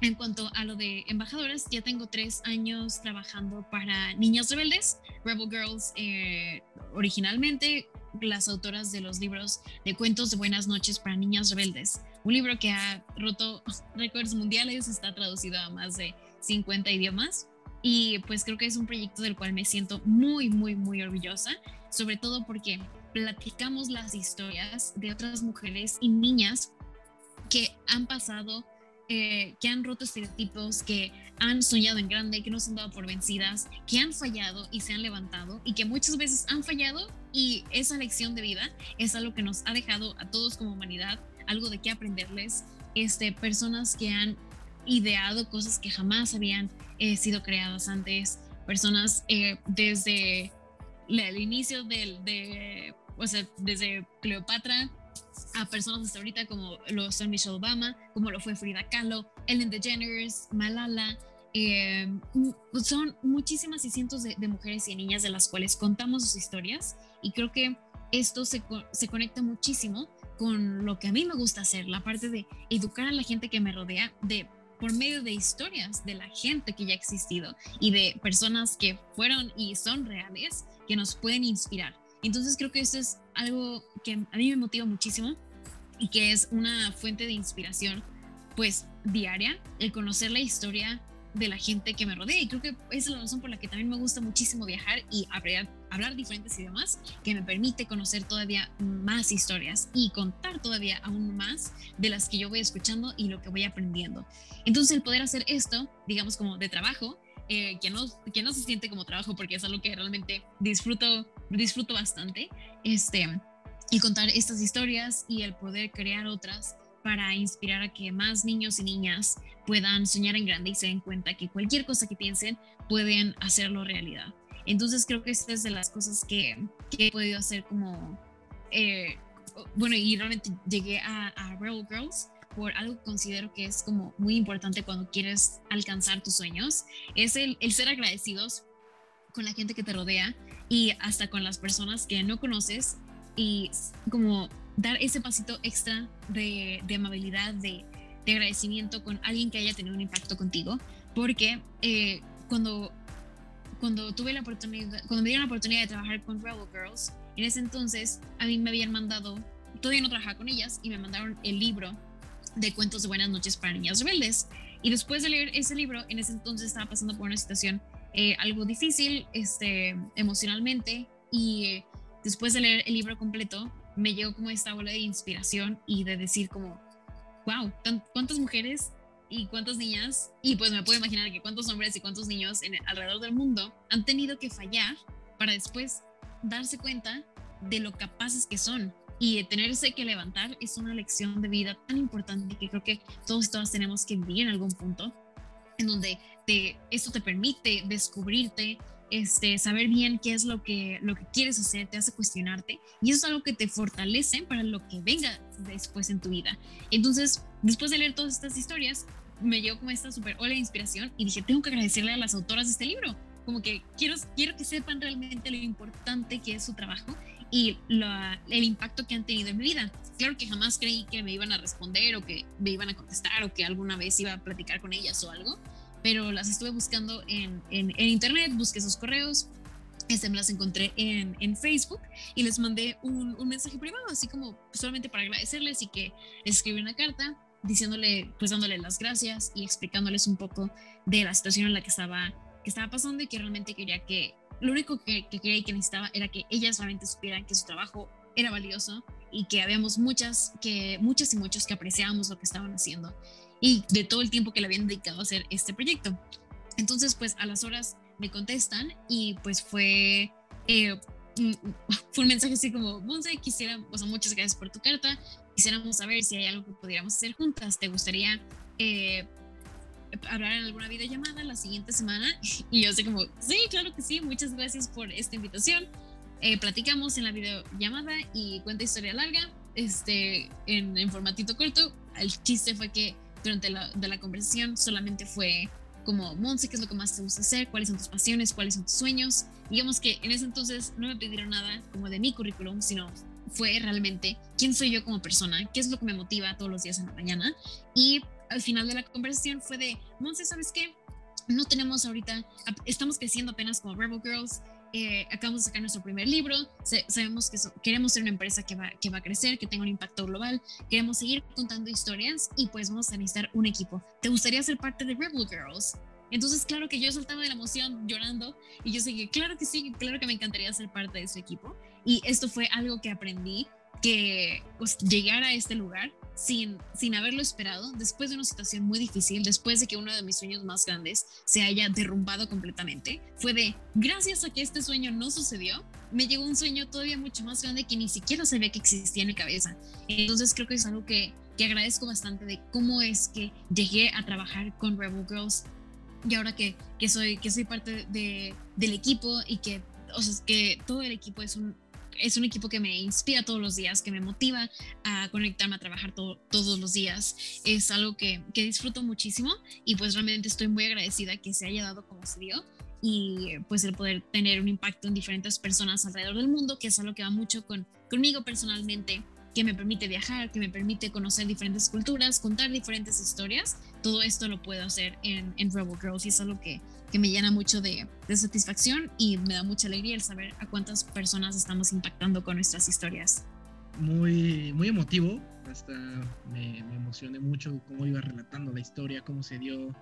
en cuanto a lo de embajadoras, ya tengo tres años trabajando para Niñas Rebeldes, Rebel Girls, eh, originalmente las autoras de los libros de cuentos de buenas noches para niñas rebeldes. Un libro que ha roto [laughs] récords mundiales, está traducido a más de 50 idiomas y pues creo que es un proyecto del cual me siento muy, muy, muy orgullosa, sobre todo porque platicamos las historias de otras mujeres y niñas que han pasado, eh, que han roto estereotipos, que han soñado en grande, que no se han dado por vencidas, que han fallado y se han levantado y que muchas veces han fallado y esa lección de vida es algo que nos ha dejado a todos como humanidad algo de qué aprenderles, este, personas que han ideado cosas que jamás habían eh, sido creadas antes, personas eh, desde el inicio del, de, o sea, desde Cleopatra a personas hasta ahorita como lo son Michelle Obama, como lo fue Frida Kahlo, Ellen DeGeneres, Malala, eh, son muchísimas y cientos de, mujeres y niñas de las cuales contamos sus historias. Y creo que esto se, se, conecta muchísimo con lo que a mí me gusta hacer, la parte de educar a la gente que me rodea, de por medio de historias de la gente que ya ha existido y de personas que fueron y son reales que nos pueden inspirar. Entonces creo que eso es algo que a mí me motiva muchísimo y que es una fuente de inspiración pues diaria, el conocer la historia de la gente que me rodea y creo que esa es la razón por la que también me gusta muchísimo viajar y hablar, diferentes idiomas que me permite conocer todavía más historias y contar todavía aún más de las que yo voy escuchando y lo que voy aprendiendo. Entonces el poder hacer esto, digamos como de trabajo, eh, que, no, que no se siente como trabajo porque es algo que realmente disfruto, disfruto bastante, este, y contar estas historias y el poder crear otras para inspirar a que más niños y niñas puedan soñar en grande y se den cuenta que cualquier cosa que piensen pueden hacerlo realidad. Entonces creo que esta es de las cosas que, que he podido hacer como, eh, bueno, y realmente llegué a, a Rebel Girls por algo que considero que es como muy importante cuando quieres alcanzar tus sueños, es el, el ser agradecidos con la gente que te rodea y hasta con las personas que no conoces y como dar ese pasito extra de, amabilidad, de, de, agradecimiento con alguien que haya tenido un impacto contigo, porque eh, cuando, cuando tuve la oportunidad, cuando me dieron la oportunidad de trabajar con Rebel Girls, en ese entonces a mí me habían mandado, todavía no trabajaba con ellas, y me mandaron el libro de cuentos de buenas noches para niñas rebeldes. Y después de leer ese libro, en ese entonces estaba pasando por una situación eh, algo difícil este, emocionalmente y eh, después de leer el libro completo me llegó como esta ola de inspiración y de decir como, wow, cuántas mujeres y cuántas niñas, y pues me puedo imaginar que cuántos hombres y cuántos niños en, alrededor del mundo han tenido que fallar para después darse cuenta de lo capaces que son. Y tenerse que levantar es una lección de vida tan importante que creo que todos y todas tenemos que vivir en algún punto, en donde te, esto te permite descubrirte, este, saber bien qué es lo que, lo que quieres hacer, te hace cuestionarte y eso es algo que te fortalece para lo que venga después en tu vida. Entonces, después de leer todas estas historias, me llegó como esta super ola de inspiración y dije, tengo que agradecerle a las autoras de este libro, como que quiero, quiero que sepan realmente lo importante que es su trajo y el impacto que han tenido en mi vida. Claro que jamás creí que me iban a responder o que me iban a contestar o que alguna vez iba a platicar con ellas o algo, pero las estuve buscando en, en, internet, busqué sus correos, este, me las encontré en, en Facebook y les mandé un, un, mensaje privado, así como solamente para agradecerles y que les escribí una carta diciéndole, pues dándole las gracias y explicándoles un poco de la situación en la que estaba, que estaba pasando y que realmente quería que lo único que, que quería y que necesitaba era que ellas realmente supieran que su trabajo era valioso y que habíamos muchas, que, muchas y muchos que apreciábamos lo que estaban haciendo y de todo el tiempo que le habían dedicado a hacer este proyecto. Entonces, pues a las horas me contestan y pues fue, eh, [laughs] fue un mensaje así como, Monse, quisiera, o sea, muchas gracias por tu carta, quisiéramos saber si hay algo que pudiéramos hacer juntas, ¿te gustaría eh, hablar en alguna videollamada la siguiente semana. [laughs] Y yo sé como, sí, claro que sí, muchas gracias por esta invitación. Eh, platicamos en la videollamada y cuenta historia larga, este, en, en, formatito corto. El chiste fue que durante la, de la conversación solamente fue como, Monse, ¿qué es lo que más te gusta hacer? ¿Cuáles son tus pasiones? ¿Cuáles son tus sueños? Digamos que en ese entonces no me pidieron nada como de mi currículum, sino fue realmente quién soy yo como persona, qué es lo que me motiva todos los días en la mañana. Y al final de la conversación fue de, Monse, ¿sabes qué? No tenemos ahorita, estamos creciendo apenas como Rebel Girls, eh, acabamos de sacar nuestro primer libro, sabemos que queremos ser una empresa que va, que va a crecer, que tenga un impacto global, queremos seguir contando historias y pues vamos a necesitar un equipo. ¿Te gustaría ser parte de Rebel Girls? Entonces, claro que yo saltaba de la emoción llorando y yo seguí, claro que sí, claro que me encantaría ser parte de ese equipo. Y esto fue algo que aprendí, que pues, llegar a este lugar sin, sin haberlo esperado, después de una situación muy difícil, después de que uno de mis sueños más grandes se haya derrumbado completamente, fue de, gracias a que este sueño no sucedió, me llegó un sueño todavía mucho más grande que ni siquiera sabía que existía en mi cabeza. Entonces creo que es algo que, que agradezco bastante de cómo es que llegué a trabajar con Rebel Girls y ahora que, que, soy, que soy parte de, del equipo y que, o sea, que todo el equipo es un es un equipo que me inspira todos los días, que me motiva a conectarme a trabajar todos los días. Es algo que, que, disfruto muchísimo y pues realmente estoy muy agradecida que se haya dado como se dio y pues el poder tener un impacto en diferentes personas alrededor del mundo, que es algo que va mucho con, conmigo personalmente que me permite viajar, que me permite conocer diferentes culturas, contar diferentes historias. Todo esto lo puedo hacer en, en Rebel Girls y es algo que, que me llena mucho de, de, satisfacción y me da mucha alegría el saber a cuántas personas estamos impactando con nuestras historias. Muy, muy emotivo hasta me, emocioné mucho cómo iba relatando la historia, cómo se dio,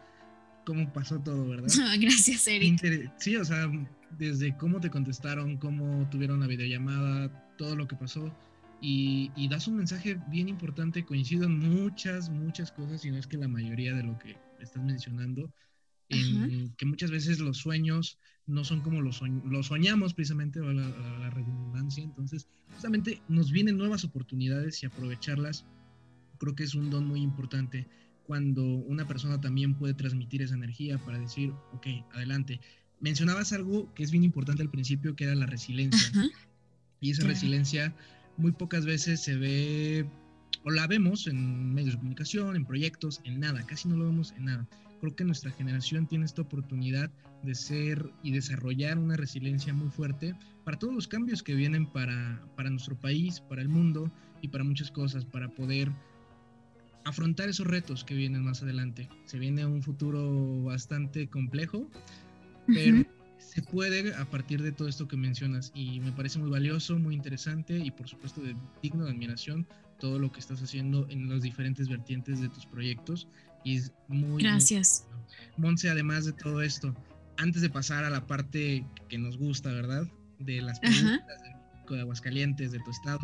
cómo pasó todo, ¿verdad? [laughs] Gracias, Eric. sí, o sea, desde cómo te contestaron, cómo tuvieron la videollamada, todo lo que pasó. Y, y, das un mensaje bien importante, coincido en muchas, muchas cosas, y no es que la mayoría de lo que estás mencionando, en que muchas veces los sueños no son como los, los soñamos precisamente, o la, redundancia, entonces justamente nos vienen nuevas oportunidades y aprovecharlas creo que es un don muy importante cuando una persona también puede transmitir esa energía para decir, ok, adelante. Mencionabas algo que es bien importante al principio, que era la resiliencia. Y esa resiliencia muy pocas veces se ve o la vemos en medios de comunicación, en proyectos, en nada, casi no lo vemos en nada creo que nuestra generación tiene esta oportunidad de ser y desarrollar una resiliencia muy fuerte para todos los cambios que vienen para, para nuestro país, para el mundo y para muchas cosas, para poder afrontar esos retos que vienen más adelante. Se viene un futuro bastante complejo, pero se puede a partir de todo esto que mencionas y me parece muy valioso, muy interesante y por supuesto de, digno de admiración todo lo que estás haciendo en las diferentes vertientes de tus proyectos y es muy... Gracias. Monse, además de todo esto, antes de pasar a la parte que nos gusta, ¿verdad? De las preguntas de Aguascalientes, de tu estado,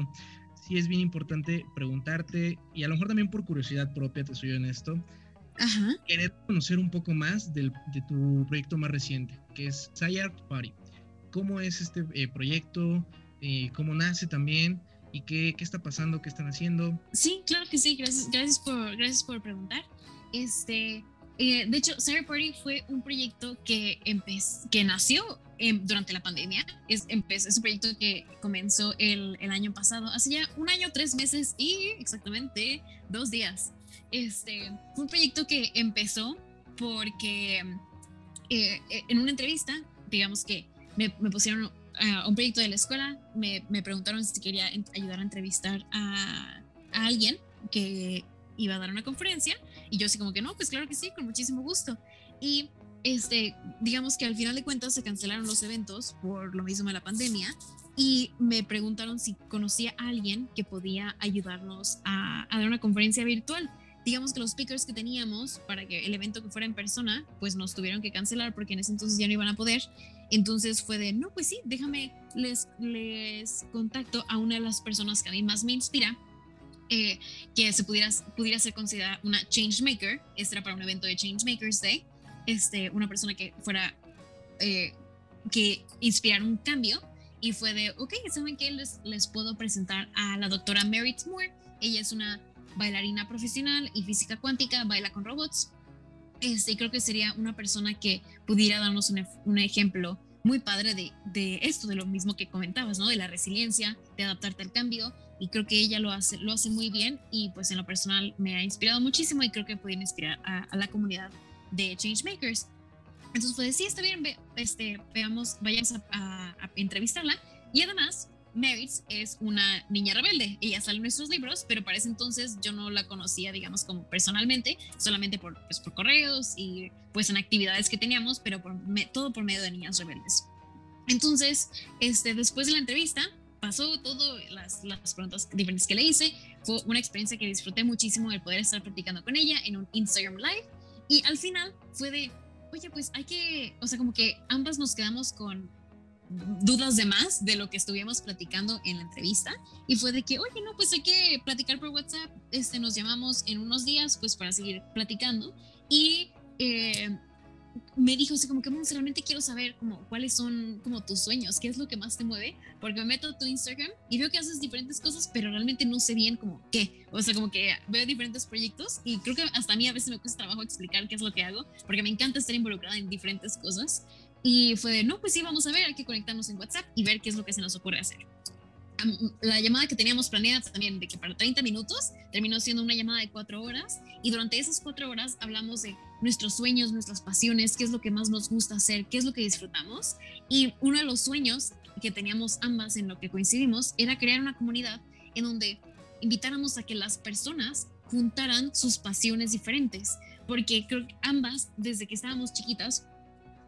sí es bien importante preguntarte, y a lo mejor también por curiosidad propia, te soy honesto, Ajá. querer conocer un poco más del, de tu proyecto más reciente, que es Sayart Party. ¿Cómo es este eh, proyecto? Eh, ¿Cómo nace también? ¿Y qué, qué, está pasando? ¿Qué están haciendo? Sí, claro que sí. Gracias, gracias, por, gracias por preguntar. Este, eh, de hecho, Sarah Party fue un proyecto que, que nació durante la pandemia. Es, es un proyecto que comenzó el, el, año pasado, hace ya un año, tres meses y exactamente dos días. Este, fue un proyecto que empezó porque eh, en una entrevista, digamos que me, pusieron a un proyecto de la escuela, me, me preguntaron si quería ayudar a entrevistar a, a alguien que iba a dar una conferencia y yo así como que no, pues claro que sí, con muchísimo gusto. Y este, digamos que al final de cuentas se cancelaron los eventos por lo mismo de la pandemia y me preguntaron si conocía a alguien que podía ayudarnos a, dar una conferencia virtual. Digamos que los speakers que teníamos para que el evento que fuera en persona, pues nos tuvieron que cancelar porque en ese entonces ya no iban a poder. Entonces fue de, no, pues sí, déjame, les, les contacto a una de las personas que a mí más me inspira, eh, que se pudiera, pudiera ser considerada una change maker. Este era para un evento de Change Makers Day. Este, una persona que fuera, eh, que inspirara un cambio. Y fue de, ok, ¿saben qué? Les, les puedo presentar a la doctora Merit Moore. Ella es una bailarina profesional y física cuántica, baila con robots. Este, creo que sería una persona que pudiera darnos un, un ejemplo muy padre de, de, esto, de lo mismo que comentabas, ¿no? De la resiliencia, de adaptarte al cambio y creo que ella lo hace, lo hace muy bien y pues en lo personal me ha inspirado muchísimo y creo que puede inspirar a, la comunidad de Changemakers. Entonces fue de, sí, está bien, este, veamos, vayamos a, entrevistarla. Y además, Merits es una niña rebelde. Ella sale en nuestros libros, pero para ese entonces yo no la conocía, digamos, como personalmente, solamente por, pues, por correos y pues en actividades que teníamos, pero por, todo por medio de niñas rebeldes. Entonces, este, después de la entrevista, pasó todo, las, las preguntas diferentes que le hice. Fue una experiencia que disfruté muchísimo el poder estar platicando con ella en un Instagram Live. Y al final fue de, oye, pues hay que, o sea, como que ambas nos quedamos con dudas de más de lo que estuvimos platicando en la entrevista. Y fue de que, oye, no, pues hay que platicar por WhatsApp, este, nos llamamos en unos días pues para seguir platicando y eh, me dijo así como que realmente quiero saber como cuáles son como tus sueños, qué es lo que más te mueve, porque me meto a tu Instagram y veo que haces diferentes cosas, pero realmente no sé bien como qué, o sea, como que veo diferentes proyectos y creo que hasta a mí a veces me cuesta trabajo explicar qué es lo que hago, porque me encanta estar involucrada en diferentes cosas y fue de, no, pues sí, vamos a ver, hay que conectarnos en WhatsApp y ver qué es lo que se nos ocurre hacer la llamada que teníamos planeada también de que para 30 minutos terminó siendo una llamada de cuatro horas y durante esas cuatro horas hablamos de nuestros sueños, nuestras pasiones, qué es lo que más nos gusta hacer, qué es lo que disfrutamos. Y uno de los sueños que teníamos ambas en lo que coincidimos era crear una comunidad en donde invitáramos a que las personas juntaran sus pasiones diferentes porque creo que ambas desde que estábamos chiquitas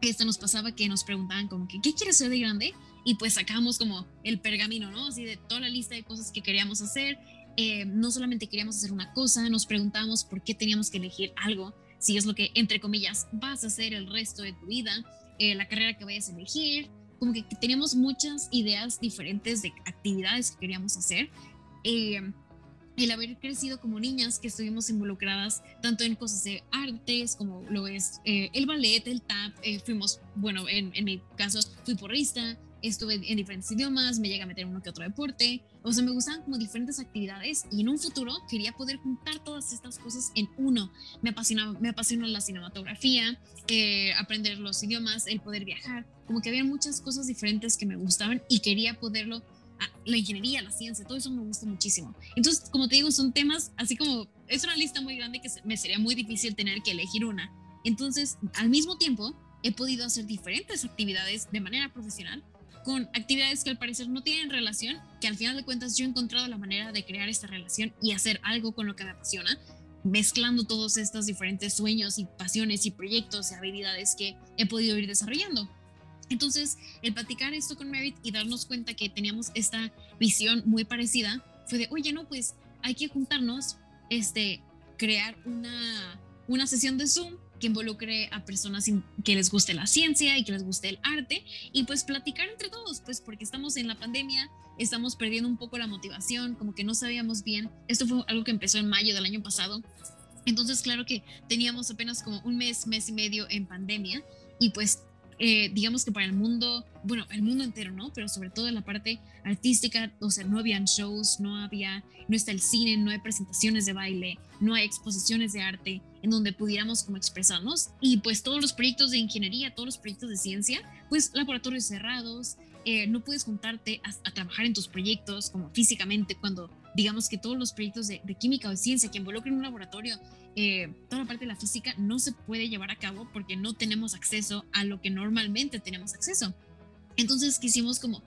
esto nos pasaba que nos preguntaban como que ¿qué quieres ser de grande? y pues sacamos como el pergamino, ¿no? Así de toda la lista de cosas que queríamos hacer eh, no solamente queríamos hacer una cosa, nos preguntábamos por qué teníamos que elegir algo, si es lo que, entre comillas, vas a hacer el resto de tu vida, eh, la carrera que vayas a elegir, como que teníamos muchas ideas diferentes de actividades que queríamos hacer. Eh, el haber crecido como niñas que estuvimos involucradas tanto en cosas de artes como lo es el ballet, el tap, fuimos, bueno, en, en, mi caso fui porrista, estuve en diferentes idiomas, me llega a meter uno que otro deporte, o sea, me gustaban como diferentes actividades y en un futuro quería poder juntar todas estas cosas en uno. Me apasiona, me apasiona la cinematografía, eh, aprender los idiomas, el poder viajar, como que había muchas cosas diferentes que me gustaban y quería poderlo, la ingeniería, la ciencia, todo eso me gusta muchísimo. Entonces, como te digo, son temas así como, es una lista muy grande que me sería muy difícil tener que elegir una. Entonces, al mismo tiempo, he podido hacer diferentes actividades de manera profesional con actividades que al parecer no tienen relación, que al final de cuentas yo he encontrado la manera de crear esta relación y hacer algo con lo que me apasiona, mezclando todos estos diferentes sueños y pasiones y proyectos y habilidades que he podido ir desarrollando. Entonces, el platicar esto con Merit y darnos cuenta que teníamos esta visión muy parecida fue de, oye, no, pues hay que juntarnos, este, crear una, una sesión de Zoom que involucre a personas que les guste la ciencia y que les guste el arte y pues platicar entre todos, pues porque estamos en la pandemia, estamos perdiendo un poco la motivación, como que no sabíamos bien. Esto fue algo que empezó en mayo del año pasado. Entonces, claro que teníamos apenas como un mes, mes y medio en pandemia y pues eh, digamos que para el mundo, bueno, el mundo entero, ¿no? Pero sobre todo en la parte artística, o sea, no habían shows, no había, no está el cine, no hay presentaciones de baile, no hay exposiciones de arte en donde pudiéramos como expresarnos y pues todos los proyectos de ingeniería, todos los proyectos de ciencia, pues laboratorios cerrados, eh, no puedes juntarte a, trabajar en tus proyectos como físicamente cuando digamos que todos los proyectos de, de química o de ciencia que involucren un laboratorio eh, toda la parte de la física no se puede llevar a cabo porque no tenemos acceso a lo que normalmente tenemos acceso. Entonces quisimos como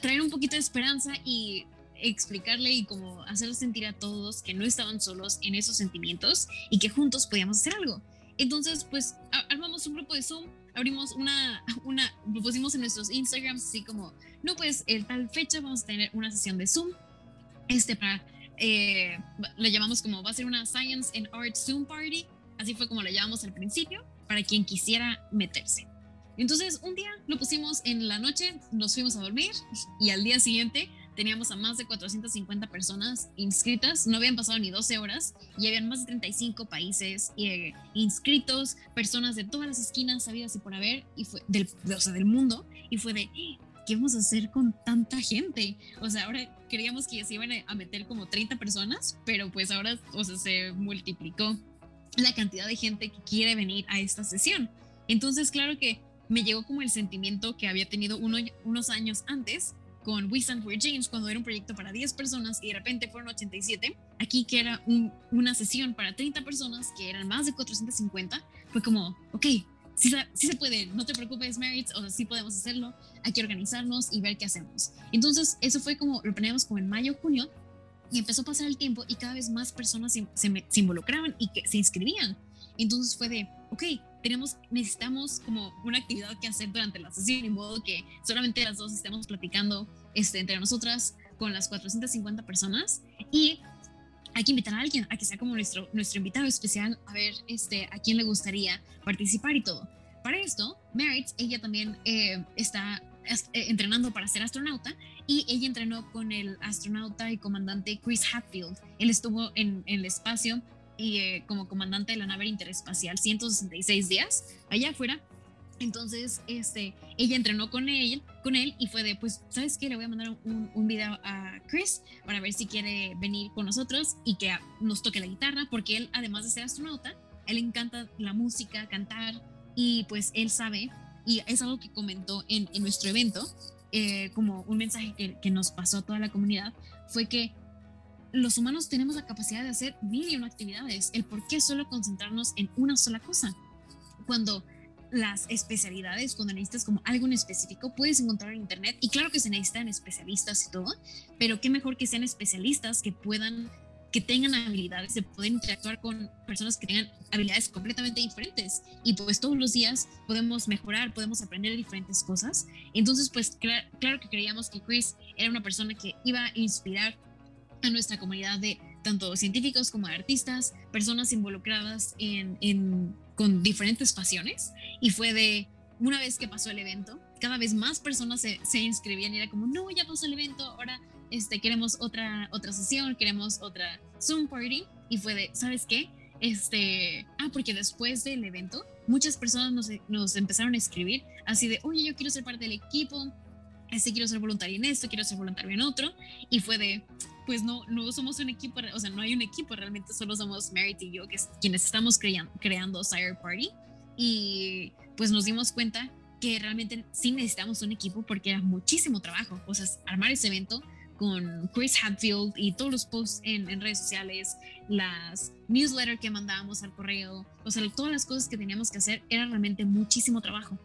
traer un poquito de esperanza y explicarle y como hacer sentir a todos que no estaban solos en esos sentimientos y que juntos podíamos hacer algo. Entonces, pues armamos un grupo de Zoom, abrimos una, una, lo pusimos en nuestros Instagrams así como, no, pues el tal fecha vamos a tener una sesión de Zoom, este para eh, le llamamos como va a ser una Science and Art Zoom Party, así fue como le llamamos al principio, para quien quisiera meterse. Entonces un día lo pusimos en la noche, nos fuimos a dormir y al día siguiente teníamos a más de 450 personas inscritas, no habían pasado ni 12 horas y habían más de 35 países eh, inscritos, personas de todas las esquinas sabidas y por haber, y fue del, o sea, del mundo, y fue de, ¿qué vamos a hacer con tanta gente? O sea, ahora creíamos que ya se iban a meter como 30 personas, pero pues ahora, o sea, se multiplicó la cantidad de gente que quiere venir a esta sesión. Entonces, claro que me llegó como el sentimiento que había tenido unos años antes con We Stand for Change, cuando era un proyecto para 10 personas y de repente fueron 87. Aquí que era una sesión para 30 personas, que eran más de 450, fue como, ok, sí, se puede, no te preocupes, Merits, o sea, sí podemos hacerlo, hay que organizarnos y ver qué hacemos. Entonces, eso fue como, lo planeamos como en mayo, junio, y empezó a pasar el tiempo y cada vez más personas se, se, involucraban y que se inscribían. Entonces fue de, ok, tenemos, necesitamos como una actividad que hacer durante la sesión, de modo que solamente las dos estemos platicando este, entre nosotras con las 450 personas y hay que invitar a alguien a que sea como nuestro, nuestro invitado especial, a ver este, a quién le gustaría participar y todo. Para esto, Merit, ella también eh, está entrenando para ser astronauta y ella entrenó con el astronauta y comandante Chris Hatfield. Él estuvo en, en el espacio y eh, como comandante de la nave interespacial 166 días allá afuera entonces, este, ella entrenó con él, con él y fue de, pues, ¿sabes qué? Le voy a mandar un, un video a Chris para ver si quiere venir con nosotros y que nos toque la guitarra, porque él, además de ser astronauta, él encanta la música, cantar y pues él sabe, y es algo que comentó en, en nuestro evento, eh, como un mensaje que, que, nos pasó a toda la comunidad, fue que los humanos tenemos la capacidad de hacer mil y una actividades, el por qué solo concentrarnos en una sola cosa. Cuando las especialidades, cuando necesitas como algo en específico, puedes encontrar en internet y claro que se necesitan especialistas y todo, pero qué mejor que sean especialistas que puedan, que tengan habilidades de poder interactuar con personas que tengan habilidades completamente diferentes y pues todos los días podemos mejorar, podemos aprender diferentes cosas. Entonces pues claro que creíamos que Chris era una persona que iba a inspirar a nuestra comunidad de tanto científicos como artistas, personas involucradas en, con diferentes pasiones. Y fue de una vez que pasó el evento, cada vez más personas se, se inscribían y era como, no, ya pasó el evento, ahora este, queremos otra, otra sesión, queremos otra Zoom party. Y fue de, ¿sabes qué? Este, ah, porque después del evento, muchas personas nos, empezaron a escribir así de, oye, yo quiero ser parte del equipo, este, quiero ser voluntario en esto, quiero ser voluntario en otro. Y fue de, pues no, no somos un equipo, o sea, no hay un equipo, realmente solo somos Merit y yo, que es, quienes estamos creando, creando Sire Party. Y pues nos dimos cuenta que realmente sí necesitamos un equipo porque era muchísimo trabajo. O sea, armar ese evento con Chris Hadfield y todos los posts en, en redes sociales, las newsletters que mandábamos al correo, o sea, todas las cosas que teníamos que hacer era realmente muchísimo trabajo.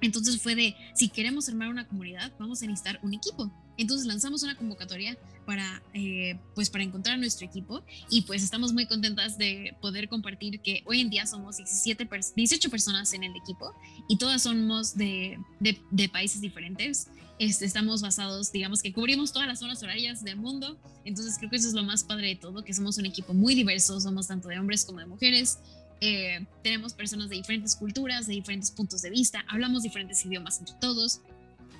Entonces fue de, si queremos armar una comunidad, vamos a necesitar un equipo. Entonces lanzamos una convocatoria para, eh, pues para encontrar nuestro equipo y pues estamos muy contentas de poder compartir que hoy en día somos 17 18 personas en el equipo y todas somos de, de, países diferentes. Este, estamos basados, digamos que cubrimos todas las zonas horarias del mundo, entonces creo que eso es lo más padre de todo, que somos un equipo muy diverso, somos tanto de hombres como de mujeres, eh, tenemos personas de diferentes culturas, de diferentes puntos de vista, hablamos diferentes idiomas entre todos.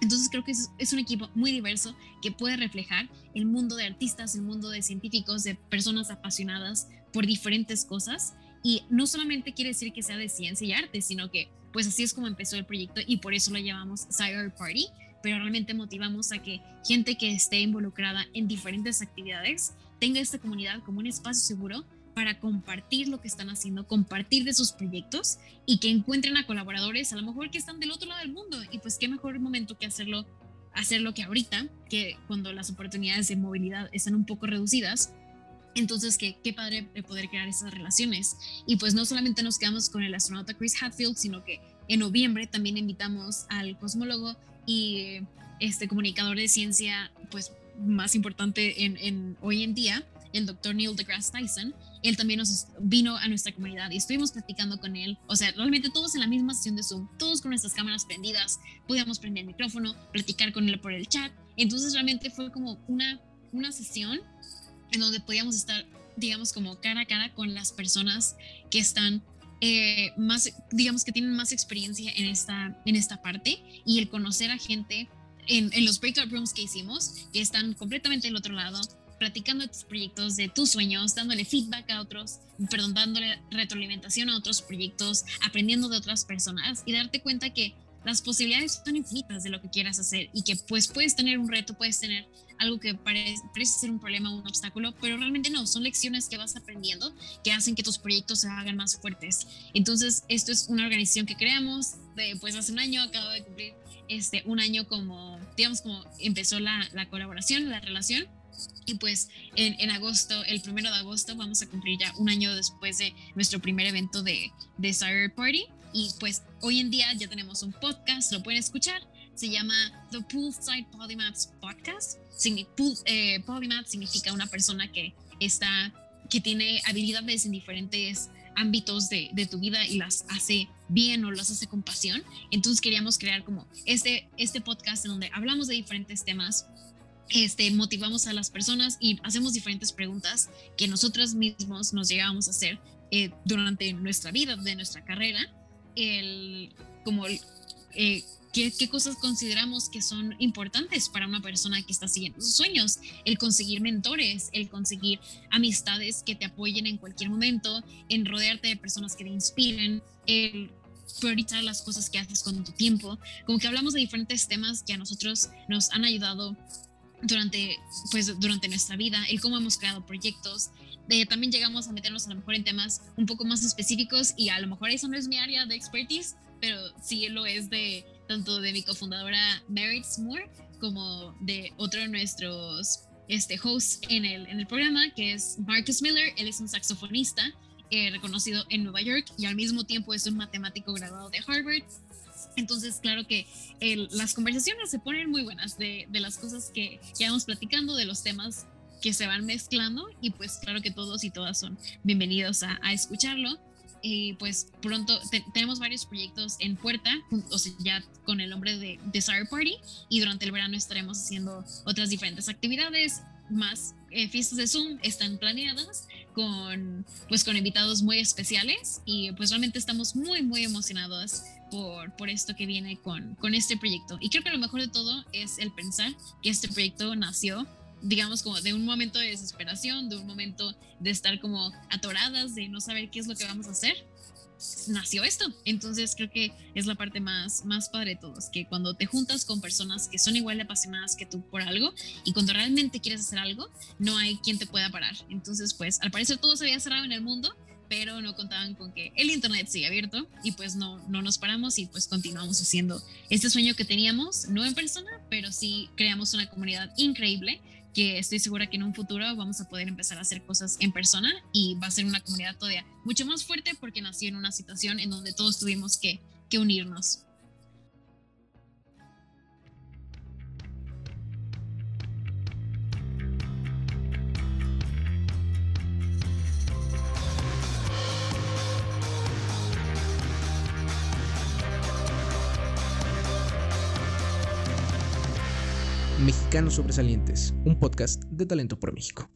Entonces creo que es, un equipo muy diverso que puede reflejar el mundo de artistas, el mundo de científicos, de personas apasionadas por diferentes cosas. Y no solamente quiere decir que sea de ciencia y arte, sino que pues así es como empezó el proyecto y por eso lo llamamos Cyber Party, pero realmente motivamos a que gente que esté involucrada en diferentes actividades tenga esta comunidad como un espacio seguro para compartir lo que están haciendo, compartir de sus proyectos y que encuentren a colaboradores, a lo mejor que están del otro lado del mundo. Y pues qué mejor momento que hacerlo, hacerlo que ahorita, que cuando las oportunidades de movilidad están un poco reducidas. Entonces, qué, qué padre poder crear esas relaciones. Y pues no solamente nos quedamos con el astronauta Chris Hadfield, sino que en noviembre también invitamos al cosmólogo y este comunicador de ciencia, pues más importante en, hoy en día, el doctor Neil deGrasse Tyson, él también nos vino a nuestra comunidad y estuvimos platicando con él. O sea, realmente todos en la misma sesión de Zoom, todos con nuestras cámaras prendidas, podíamos prender el micrófono, platicar con él por el chat. Entonces realmente fue como una, una sesión en donde podíamos estar, digamos, como cara a cara con las personas que están eh, más, digamos, que tienen más experiencia en esta, en esta parte y el conocer a gente en, en, los breakout rooms que hicimos, que están completamente del otro lado, platicando de tus proyectos, de tus sueños, dándole feedback a otros, perdón, dándole retroalimentación a otros proyectos, aprendiendo de otras personas y darte cuenta que las posibilidades son infinitas de lo que quieras hacer y que pues puedes tener un reto, puedes tener algo que parece, ser un problema un obstáculo, pero realmente no, son lecciones que vas aprendiendo que hacen que tus proyectos se hagan más fuertes. Entonces, esto es una organización que creamos, de, pues hace un año, acabo de cumplir este, un año como, digamos, como empezó la, la colaboración, la relación y pues en, agosto, el primero de agosto, vamos a cumplir ya un año después de nuestro primer evento de, de Cyber Party. Y pues hoy en día ya tenemos un podcast, lo pueden escuchar. Se llama The Poolside Polymaths Podcast. Eh, Polymath significa una persona que está, que tiene habilidades en diferentes ámbitos de, de, tu vida y las hace bien o las hace con pasión. Entonces queríamos crear como este, este podcast en donde hablamos de diferentes temas este, motivamos a las personas y hacemos diferentes preguntas que nosotros mismos nos llegábamos a hacer eh, durante nuestra vida, de nuestra carrera, el, como eh, ¿qué, ¿qué, cosas consideramos que son importantes para una persona que está siguiendo sus sueños, el conseguir mentores, el conseguir amistades que te apoyen en cualquier momento, en rodearte de personas que te inspiren, el priorizar las cosas que haces con tu tiempo, como que hablamos de diferentes temas que a nosotros nos han ayudado durante, pues, durante nuestra vida, el cómo hemos creado proyectos. Eh, también llegamos a meternos a lo mejor en temas un poco más específicos y a lo mejor eso no es mi área de expertise, pero sí lo es de tanto de mi cofundadora Merit Moore como de otro de nuestros este, hosts en el, en el programa, que es Marcus Miller. Él es un saxofonista eh, reconocido en Nueva York y al mismo tiempo es un matemático graduado de Harvard entonces, claro que las conversaciones se ponen muy buenas de, las cosas que, que vamos platicando, de los temas que se van mezclando y pues claro que todos y todas son bienvenidos a, escucharlo. Y pues pronto tenemos varios proyectos en puerta, o sea, ya con el nombre de Desire Party y durante el verano estaremos haciendo otras diferentes actividades. más eh, fiestas de Zoom están planeadas con, pues, con invitados muy especiales y pues realmente estamos muy, muy emocionados por, por esto que viene con, con este proyecto. Y creo que lo mejor de todo es el pensar que este proyecto nació digamos como de un momento de desesperación, de un momento de estar como atoradas, de no saber qué es lo que vamos a hacer nació esto. Entonces creo que es la parte más, más padre de todos, que cuando te juntas con personas que son igual de apasionadas que tú por algo y cuando realmente quieres hacer algo, no hay quien te pueda parar. Entonces, pues al parecer todo se había cerrado en el mundo, pero no contaban con que el internet sigue abierto y pues no, no nos paramos y pues continuamos haciendo este sueño que teníamos, no en persona, pero sí creamos una comunidad increíble estoy segura que en un futuro vamos a poder empezar a hacer cosas en persona y va a ser una comunidad todavía mucho más fuerte porque nació en una situación en donde todos tuvimos que unirnos. Mexicanos Sobresalientes, un podcast de Talento por México.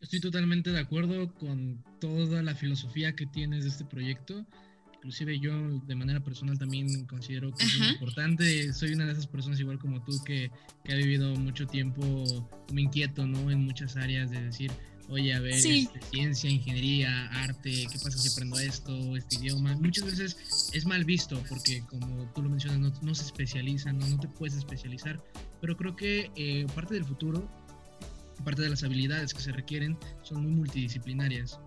Estoy totalmente de acuerdo con toda la filosofía que tienes de este proyecto. Inclusive yo de manera personal también considero que es muy importante. Soy una de esas personas igual como tú que, que ha vivido mucho tiempo me inquieto, ¿no? En muchas áreas de decir, oye, a ver, este, ciencia, ingeniería, arte, ¿qué pasa si aprendo esto, este idioma? Muchas veces es mal visto porque, como tú lo mencionas, no, se especializan, no, no te puedes especializar, pero creo que eh, parte del futuro, parte de las habilidades que se requieren son muy multidisciplinarias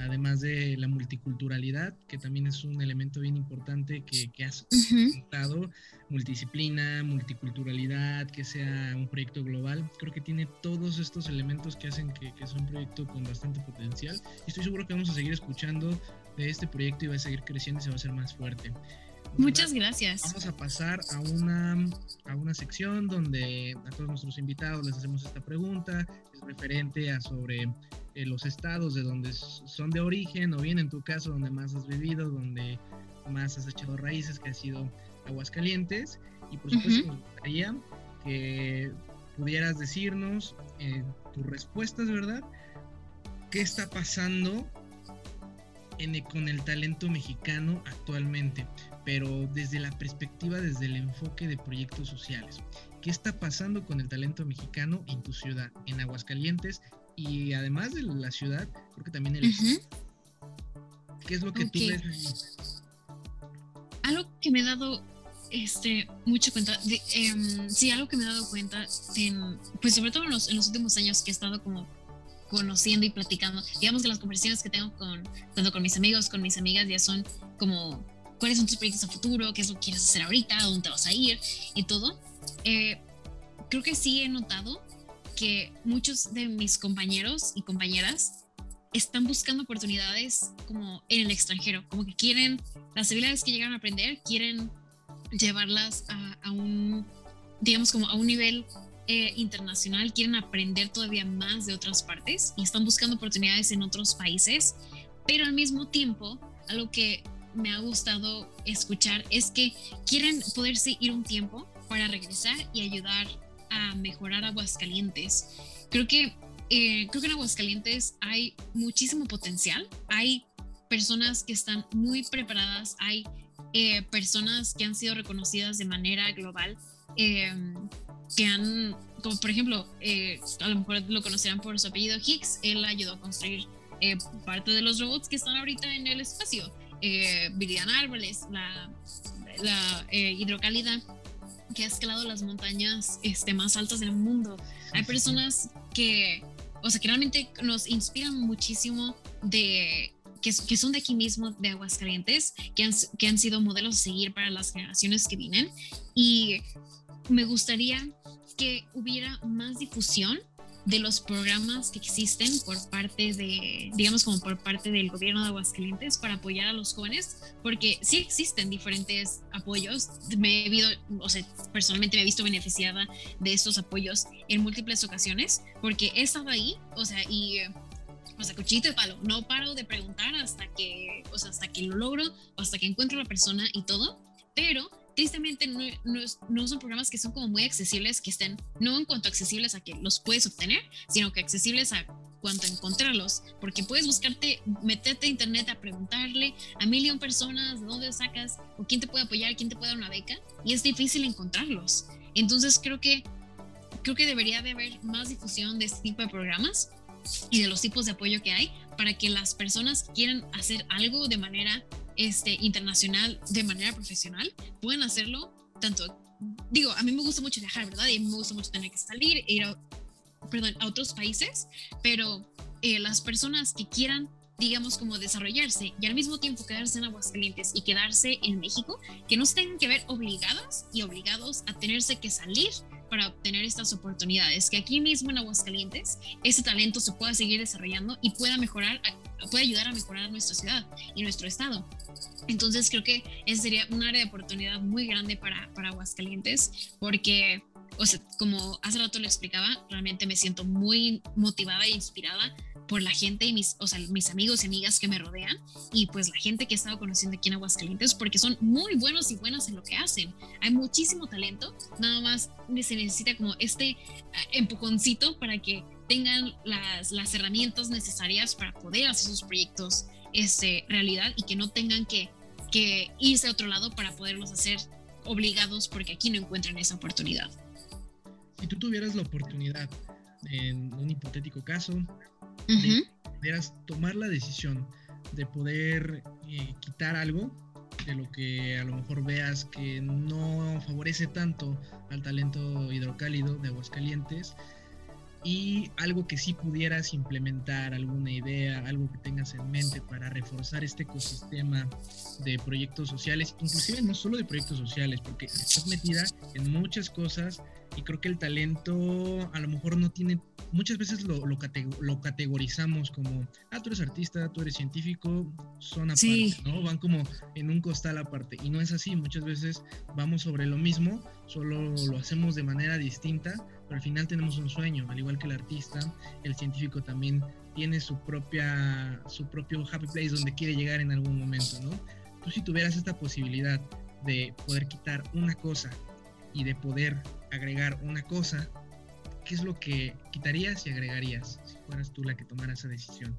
además de la multiculturalidad, que también es un elemento bien importante que, que has comentado, multidisciplina, multiculturalidad, que sea un proyecto global, creo que tiene todos estos elementos que hacen que, que sea un proyecto con bastante potencial y estoy seguro que vamos a seguir escuchando de este proyecto y va a seguir creciendo y se va a hacer más fuerte. Muchas gracias. Vamos a pasar a una, a una sección donde a todos nuestros invitados les hacemos esta pregunta, es referente a sobre eh, los estados de donde son de origen o bien en tu caso donde más has vivido, donde más has echado raíces, que ha sido Aguascalientes. Y por supuesto, me gustaría que pudieras decirnos eh, tus respuestas, ¿verdad? ¿Qué está pasando en, con el talento mexicano actualmente? Pero desde la perspectiva, desde el enfoque de proyectos sociales. ¿Qué está pasando con el talento mexicano en tu ciudad, en Aguascalientes y además de la ciudad, creo que también el... ¿Qué es lo que tú ves Algo que me he dado este, mucho cuenta, de, em, sí, algo que me he dado cuenta, pues sobre todo en los, en los, últimos años que he estado como conociendo y platicando, digamos que las conversaciones que tengo con, tanto con mis amigos, con mis amigas, ya son como, ¿cuáles son tus proyectos a futuro? ¿Qué es lo que quieres hacer ahorita? ¿Dónde te vas a ir? Y todo. Eh, creo que sí he notado que muchos de mis compañeros y compañeras están buscando oportunidades como en el extranjero, como que quieren las habilidades que llegan a aprender, quieren llevarlas a, un, digamos, como a un nivel eh, internacional, quieren aprender todavía más de otras partes y están buscando oportunidades en otros países, pero al mismo tiempo, algo que me ha gustado escuchar es que quieren poderse ir un tiempo para regresar y ayudar a mejorar Aguascalientes. Creo que, eh, creo que en Aguascalientes hay muchísimo potencial, hay personas que están muy preparadas, hay eh, personas que han sido reconocidas de manera global, em, que han, como por ejemplo, eh, a lo mejor lo conocerán por su apellido Higgs, él ayudó a construir parte de los robots que están ahorita en el espacio. Viridian Árboles, la, la hidrocálida que ha escalado las montañas este, más altas del mundo. Hay personas que, o sea, que realmente nos inspiran muchísimo de que, que, son de aquí mismo, de Aguascalientes, que han, que han sido modelos a seguir para las generaciones que vienen. Y me gustaría que hubiera más difusión de los programas que existen por parte de, digamos como por parte del gobierno de Aguascalientes para apoyar a los jóvenes, porque sí existen diferentes apoyos. Me he visto, o sea, personalmente me he visto beneficiada de estos apoyos en múltiples ocasiones, porque he estado ahí, o sea, y o sea, cuchito de palo, no paro de preguntar hasta que, o sea, hasta que lo logro, hasta que encuentro la persona y todo, pero tristemente no, no, son programas que son como muy accesibles, que estén, no en cuanto accesibles a que los puedes obtener, sino que accesibles a cuanto encontrarlos, porque puedes buscarte, meterte a internet a preguntarle a millón personas de dónde sacas o quién te puede apoyar, quién te puede dar una beca, y es difícil encontrarlos. Entonces creo que creo que debería de haber más difusión de este tipo de programas y de los tipos de apoyo que hay para que las personas quieran hacer algo de manera este, internacional, de manera profesional, puedan hacerlo tanto, digo, a mí me gusta mucho viajar, ¿verdad? Y me gusta mucho tener que salir, ir a, perdón, a otros países, pero eh, las personas que quieran digamos, como desarrollarse y al mismo tiempo quedarse en Aguascalientes y quedarse en México, que no se tengan que ver obligadas y obligados a tenerse que salir para obtener estas oportunidades, que aquí mismo en Aguascalientes ese talento se pueda seguir desarrollando y pueda mejorar, pueda ayudar a mejorar nuestra ciudad y nuestro estado. Entonces creo que ese sería un área de oportunidad muy grande para, para Aguascalientes, porque, o sea, como hace rato le explicaba, realmente me siento muy motivada e inspirada por la gente y mis, o sea, mis amigos y amigas que me rodean y pues la gente que he estado conociendo aquí en Aguascalientes porque son muy buenos y buenas en lo que hacen. Hay muchísimo talento, nada más se necesita como este ah, empujoncito para que tengan las, las herramientas necesarias para poder hacer sus proyectos este, realidad y que no tengan que, que irse a otro lado para poderlos hacer obligados porque aquí no encuentran esa oportunidad. Si tú tuvieras la oportunidad, en un hipotético caso, pudieras tomar la decisión de poder eh, quitar algo de lo que a lo mejor veas que no favorece tanto al talento hidrocálido de Aguascalientes y algo que sí pudieras implementar, alguna idea, algo que tengas en mente para reforzar este ecosistema de proyectos sociales, inclusive no solo de proyectos sociales, porque estás metida en muchas cosas y creo que el talento a lo mejor no tiene, muchas veces lo, lo, categorizamos como, ah, tú eres artista, tú eres científico, son aparte, ¿no? Van como en un costal aparte. Y no es así, muchas veces vamos sobre lo mismo, solo lo hacemos de manera distinta, pero al final tenemos un sueño, al igual que el artista, el científico también tiene su propia, su propio happy place donde quiere llegar en algún momento, ¿no? Tú si tuvieras esta posibilidad de poder quitar una cosa y de poder agregar una cosa, ¿qué es lo que quitarías y agregarías si fueras tú la que tomara esa decisión?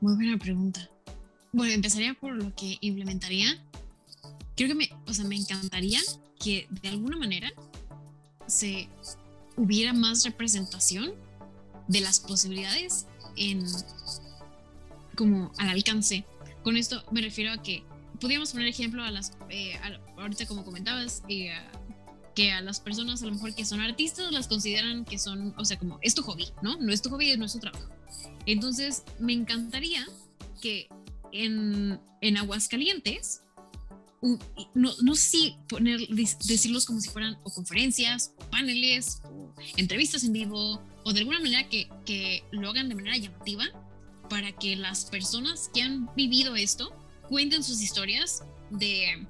Muy buena pregunta. Bueno, empezaría por lo que implementaría. Creo que me, o sea, me encantaría que de alguna manera se hubiera más representación de las posibilidades en como al alcance. Con esto me refiero a que podríamos poner ejemplo a las, eh, ahorita como comentabas, eh, que a las personas a lo mejor que son artistas las consideran que son, o sea, como es tu hobby, ¿no? No es tu hobby, no es tu trabajo. Entonces, me encantaría que en, en Aguascalientes, no, no sé poner, decirlos como si fueran conferencias, paneles, o entrevistas en vivo, o de alguna manera que, que lo hagan de manera llamativa para que las personas que han vivido esto cuenten sus historias de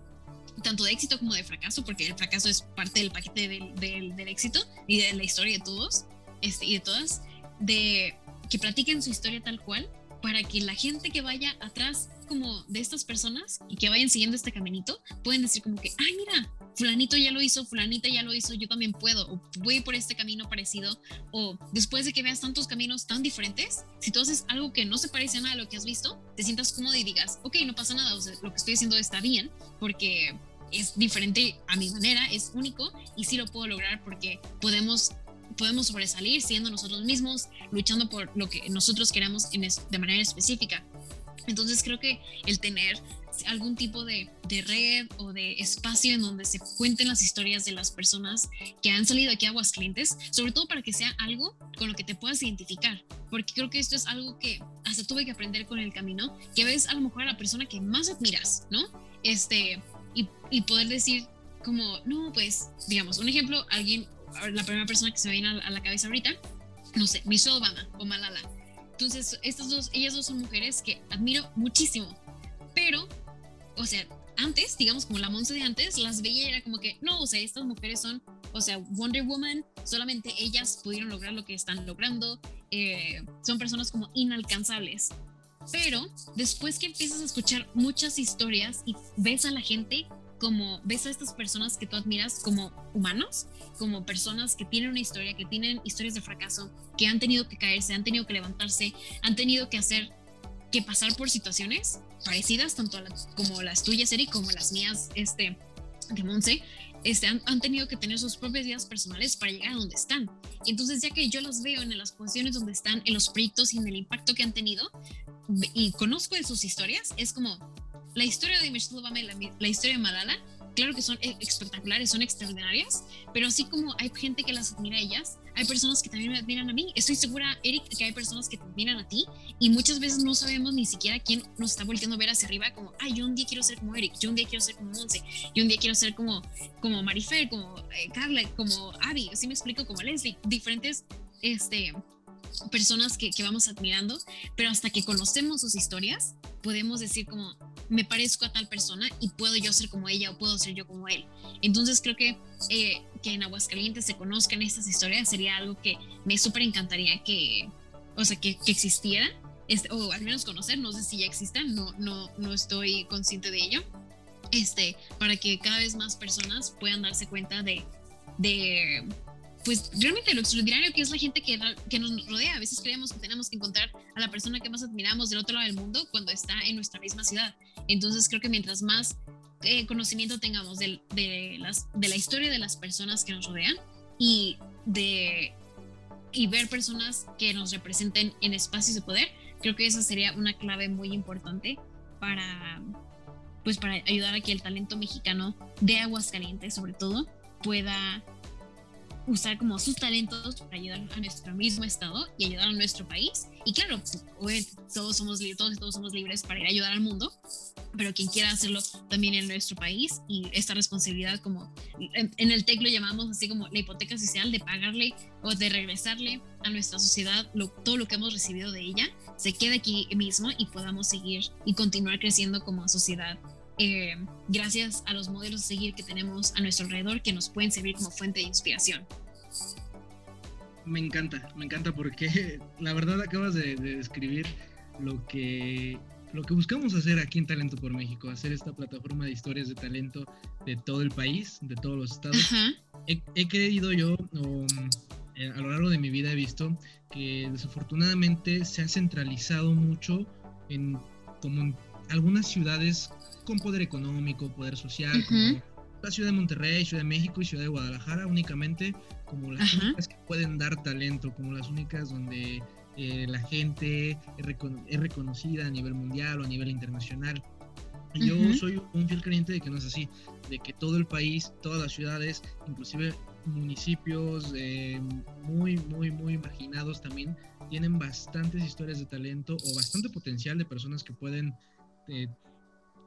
tanto de éxito como de fracaso, porque el fracaso es parte del paquete del, del, éxito y de la historia de todos este, y de todas, de que platiquen su historia tal cual para que la gente que vaya atrás como de estas personas y que vayan siguiendo este caminito pueden decir como que, ay, mira, fulanito ya lo hizo, fulanita ya lo hizo, yo también puedo, o voy por este camino parecido, o después de que veas tantos caminos tan diferentes, si tú haces algo que no se parece a nada a lo que has visto, te sientas cómodo y digas, ok, no pasa nada, lo que estoy haciendo está bien, porque es diferente a mi manera, es único y sí lo puedo lograr porque podemos podemos sobresalir siendo nosotros mismos, luchando por lo que nosotros queramos de manera específica. Entonces creo que el tener algún tipo de, de, red o de espacio en donde se cuenten las historias de las personas que han salido aquí a Aguascalientes, sobre todo para que sea algo con lo que te puedas identificar, porque creo que esto es algo que hasta tuve que aprender con el camino, que ves a lo mejor a la persona que más admiras, ¿no? Este, y, poder decir como, no, pues, digamos, un ejemplo, alguien, la primera persona que se me viene a, la cabeza ahorita, no sé, Michelle Obama o Malala. Entonces, estas dos, ellas dos son mujeres que admiro muchísimo, pero, o sea, antes, digamos como la Monse de antes, las veía y era como que, no, o sea, estas mujeres son, o sea, Wonder Woman, solamente ellas pudieron lograr lo que están logrando, eh, son personas como inalcanzables. Pero después que empiezas a escuchar muchas historias y ves a la gente como ves a estas personas que tú admiras como humanos, como personas que tienen una historia, que tienen historias de fracaso, que han tenido que caerse, han tenido que levantarse, han tenido que hacer, que pasar por situaciones parecidas, tanto como las tuyas, Eric, como las mías, este, de Monse, este, han, tenido que tener sus propias vidas personales para llegar a donde están. Entonces, ya que yo las veo en las posiciones donde están, en los proyectos y en el impacto que han tenido, y conozco de sus historias, es como la historia de Obama y la, historia de Malala, claro que son e, espectaculares, son extraordinarias, pero así como hay gente que las admira a ellas, hay personas que también me admiran a mí. Estoy segura, Eric, que hay personas que te admiran a ti y muchas veces no sabemos ni siquiera quién nos está volteando a ver hacia arriba como, ay, yo un día quiero ser como Eric, yo un día quiero ser como Monse, yo un día quiero ser como, como Marifer, como eh, Carla, como Abby, así me explico, como Leslie, diferentes, este, personas que, que, vamos admirando, pero hasta que conocemos sus historias, podemos decir como, me parezco a tal persona y puedo yo ser como ella o puedo ser yo como él. Entonces creo que eh, que en Aguascalientes se conozcan estas historias sería algo que me súper encantaría que, o sea, que, que existiera, este, o al menos conocer, no sé si ya existan, no, no, no estoy consciente de ello, este, para que cada vez más personas puedan darse cuenta de, de pues realmente lo extraordinario que es la gente que, nos rodea. A veces creemos que tenemos que encontrar a la persona que más admiramos del otro lado del mundo cuando está en nuestra misma ciudad. Entonces creo que mientras más eh, conocimiento tengamos de, de, las, de la historia de las personas que nos rodean y de y ver personas que nos representen en espacios de poder, creo que esa sería una clave muy importante para pues para ayudar a que el talento mexicano de Aguascalientes sobre todo pueda usar como sus talentos para ayudar a nuestro mismo estado y ayudar a nuestro país. Y claro, todos somos, todos, todos somos libres para ir a ayudar al mundo, pero quien quiera hacerlo también en nuestro país y esta responsabilidad como en, el TEC lo llamamos así como la hipoteca social de pagarle o de regresarle a nuestra sociedad todo lo que hemos recibido de ella, se quede aquí mismo y podamos seguir y continuar creciendo como sociedad eh, gracias a los modelos a seguir que tenemos a nuestro alrededor que nos pueden servir como fuente de inspiración. Me encanta, me encanta porque [laughs] la verdad acabas de, describir lo que lo que buscamos hacer aquí en Talento por México, hacer esta plataforma de historias de talento de todo el país, de todos los estados. He, he, creído yo, eh, a lo largo de mi vida he visto que desafortunadamente se ha centralizado mucho en como en algunas ciudades con poder económico, poder social, como la ciudad de Monterrey, Ciudad de México y Ciudad de Guadalajara, únicamente como las únicas que pueden dar talento, como las únicas donde eh, la gente es, reconocida a nivel mundial o a nivel internacional. Y yo soy un fiel creyente de que no es así, de que todo el país, todas las ciudades, inclusive municipios eh, muy, muy, muy marginados también, tienen bastantes historias de talento o bastante potencial de personas que pueden eh,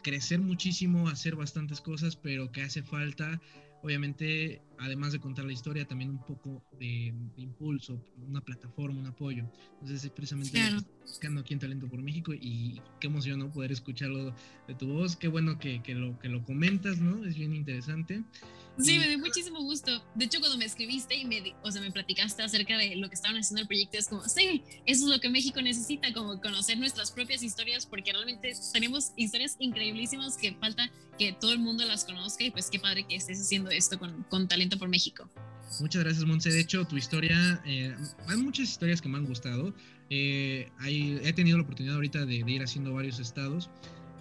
crecer muchísimo, hacer bastantes cosas, pero que hace falta, obviamente, además de contar la historia, también un poco de, impulso, una plataforma, un apoyo. Entonces, es precisamente buscando aquí en Talento por México y qué emoción, ¿no? Poder escucharlo de tu voz. Qué bueno que, que, lo, que lo comentas, ¿no? Es bien interesante. Sí, me dio muchísimo gusto. De hecho, cuando me escribiste y me, o sea, me platicaste acerca de lo que estaban haciendo el proyecto, es como, sí, eso es lo que México necesita, como conocer nuestras propias historias, porque realmente tenemos historias increíblísimas que falta que todo el mundo las conozca y pues qué padre que estés haciendo esto con, con Talento por México. Muchas gracias, Monse. De hecho, tu historia, eh, hay muchas historias que me han gustado. Eh, hay, he tenido la oportunidad ahorita de, de ir haciendo varios estados.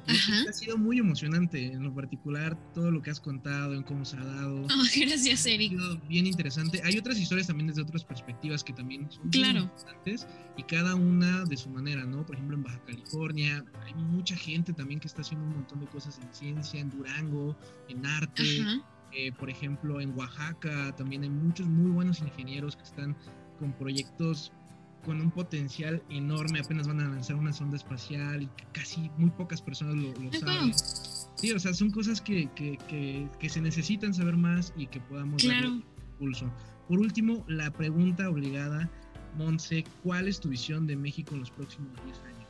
Ha sido muy emocionante, en lo particular, todo lo que has contado, en cómo se ha dado. [laughs] Oh, gracias, Eric. bien interesante. Hay otras historias también desde otras perspectivas que también son claro. interesantes y cada una de su manera, ¿no? Por ejemplo, en Baja California hay mucha gente también que está haciendo un montón de cosas en ciencia, en Durango, en arte. Eh, por ejemplo, en Oaxaca también hay muchos muy buenos ingenieros que están con proyectos con un potencial enorme, apenas van a lanzar una sonda espacial y casi muy pocas personas lo, saben. Sí, o sea, son cosas que, que, que, se necesitan saber más y que podamos claro. darle impulso. Por último, la pregunta obligada, Monse, ¿cuál es tu visión de México en los próximos 10 años?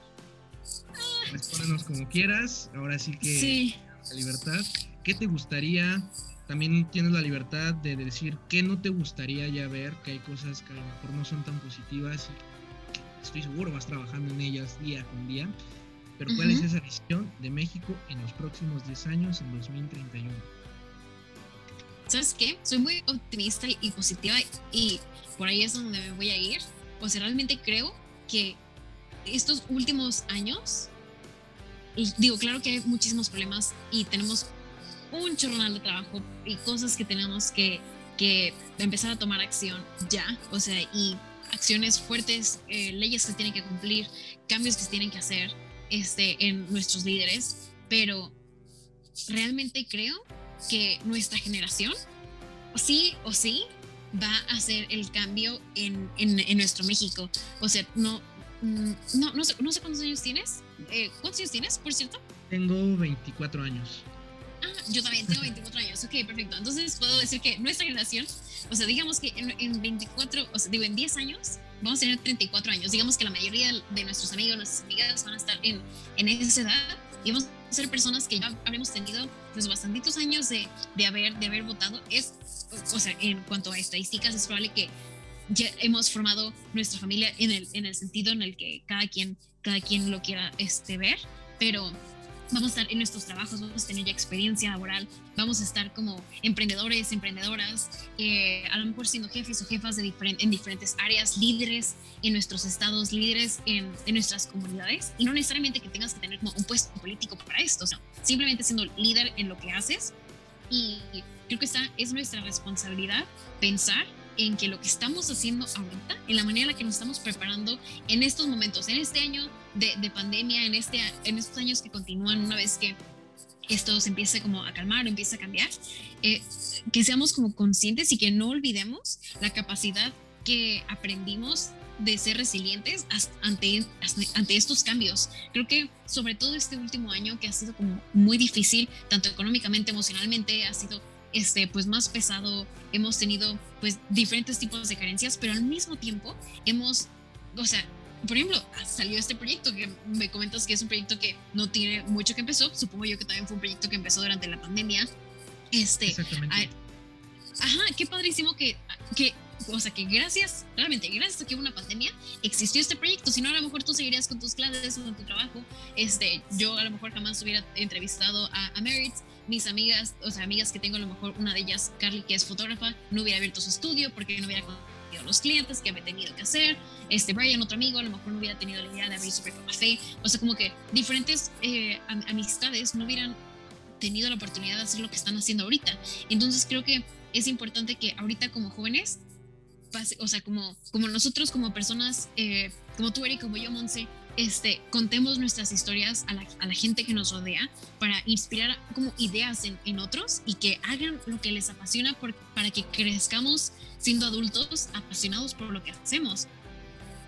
Ah. Respóndenos como quieras, ahora sí que sí. la libertad. ¿Qué te gustaría? También tienes la libertad de decir qué no te gustaría ya ver, que hay cosas que a lo mejor no son tan positivas y estoy seguro vas trabajando en ellas día con día. pero ¿cuál es esa visión de México en los próximos 10 años, en 2031? ¿Sabes qué? Soy muy optimista y positiva y por ahí es donde me voy a ir. O sea, realmente creo que estos últimos años, digo, claro que hay muchísimos problemas y tenemos un chorronal de trabajo y cosas que tenemos que, que empezar a tomar acción ya, o sea, y acciones fuertes, eh, leyes que tienen que cumplir, cambios que se tienen que hacer este, en nuestros líderes, pero realmente creo que nuestra generación, sí o sí, va a hacer el cambio en, en, nuestro México. O sea, no, mm, no, no sé cuántos años tienes. Eh, ¿Cuántos años tienes, por cierto? Tengo 24 años. Ah, yo también tengo 24 años. Ok, perfecto. Entonces puedo decir que nuestra generación, o sea, digamos que en, 24, o sea, digo, en 10 años, vamos a tener 34 años. Digamos que la mayoría de nuestros amigos, nuestras amigas van a estar en, en esa edad y vamos a ser personas que ya habremos tenido pues bastantitos años de, de, haber, de haber votado. Es, o sea, en cuanto a estadísticas, es probable que ya hemos formado nuestra familia en el, en el sentido en el que cada quien, cada quien lo quiera este, ver, pero vamos a estar en nuestros trabajos, vamos a tener ya experiencia laboral, vamos a estar como emprendedores, emprendedoras, eh, a lo mejor siendo jefes o jefas de en diferentes áreas, líderes en nuestros estados, líderes en, nuestras comunidades, y no necesariamente que tengas que tener como un puesto político para esto, simplemente siendo líder en lo que haces. Y creo que esta es nuestra responsabilidad pensar en que lo que estamos haciendo ahorita, en la manera en la que nos estamos preparando en estos momentos, en este año de, pandemia, en, este, en estos años que continúan una vez que esto se empiece como a calmar o empiece a cambiar, eh, que seamos como conscientes y que no olvidemos la capacidad que aprendimos de ser resilientes ante, ante estos cambios. Creo que sobre todo este último año que ha sido como muy difícil, tanto económicamente, emocionalmente, ha sido este, pues más pesado, hemos tenido pues diferentes tipos de carencias, pero al mismo tiempo hemos, o sea, por ejemplo, salió este proyecto que me comentas que es un proyecto que no tiene mucho que empezó, supongo yo que también fue un proyecto que empezó durante la pandemia. Este, Exactamente. ajá, qué padrísimo que, que, o sea, que gracias, realmente, gracias a que hubo una pandemia, existió este proyecto. Si no, a lo mejor tú seguirías con tus clases o con tu trabajo. Este, yo a lo mejor jamás hubiera entrevistado a, a Merit mis amigas, o sea, amigas que tengo, a lo mejor una de ellas, Carly, que es fotógrafa, no hubiera abierto su estudio porque no hubiera los clientes que había tenido que hacer. Este, Brian, otro amigo, a lo mejor no hubiera tenido la idea de abrir su propio café. O sea, como que diferentes eh, amistades no hubieran tenido la oportunidad de hacer lo que están haciendo ahorita. Entonces creo que es importante que ahorita como jóvenes, o sea, como, como nosotros como personas, eh, como tú, Eric, como yo, Monse, este, contemos nuestras historias a la, gente que nos rodea para inspirar como ideas en, otros y que hagan lo que les apasiona para que crezcamos siendo adultos apasionados por lo que hacemos.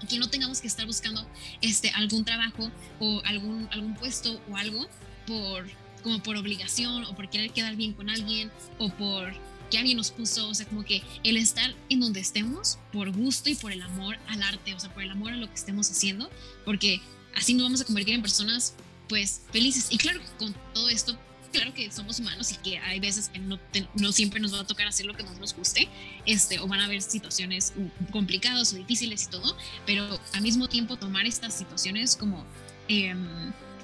Y que no tengamos que estar buscando este, algún trabajo o algún, algún puesto o algo por, como por obligación o por querer quedar bien con alguien o por que alguien nos puso, o sea, como que el estar en donde estemos por gusto y por el amor al arte, o sea, por el amor a lo que estemos haciendo, porque así nos vamos a convertir en personas pues felices. Y claro, con todo esto, claro que somos humanos y que hay veces que no, no siempre nos va a tocar hacer lo que más nos guste, este, o van a haber situaciones complicadas o difíciles y todo, pero al mismo tiempo tomar estas situaciones como... Eh,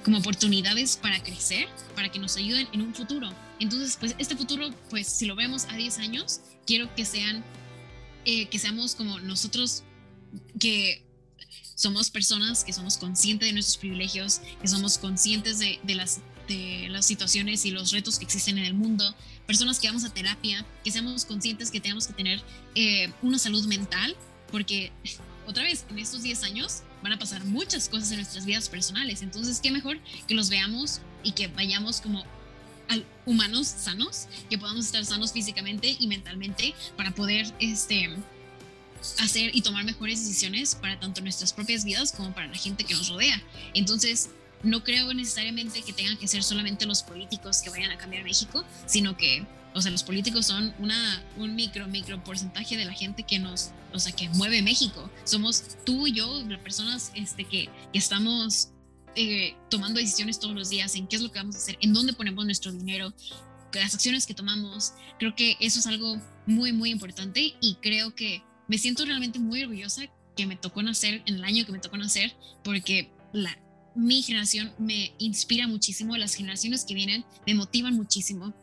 como oportunidades para crecer, para que nos ayuden en un futuro. Entonces, pues este futuro, pues si lo vemos a 10 años, quiero que sean, eh, que seamos como nosotros, que somos personas que somos conscientes de nuestros privilegios, que somos conscientes de, las, de las situaciones y los retos que existen en el mundo, personas que vamos a terapia, que seamos conscientes que tenemos que tener eh, una salud mental, porque otra vez, en estos 10 años van a pasar muchas cosas en nuestras vidas personales. Entonces, qué mejor que los veamos y que vayamos como humanos sanos, que podamos estar sanos físicamente y mentalmente para poder este, hacer y tomar mejores decisiones para tanto nuestras propias vidas como para la gente que nos rodea. Entonces, no creo necesariamente que tengan que ser solamente los políticos que vayan a cambiar México, sino que o sea, los políticos son una, un micro, micro porcentaje de la gente que nos, o sea, que mueve México. Somos tú y yo, las personas este, que, que estamos eh, tomando decisiones todos los días en qué es lo que vamos a hacer, en dónde ponemos nuestro dinero, las acciones que tomamos. Creo que eso es algo muy, muy importante y creo que me siento realmente muy orgullosa que me tocó nacer en el año que me tocó nacer, porque la, mi generación me inspira muchísimo, las generaciones que vienen me motivan muchísimo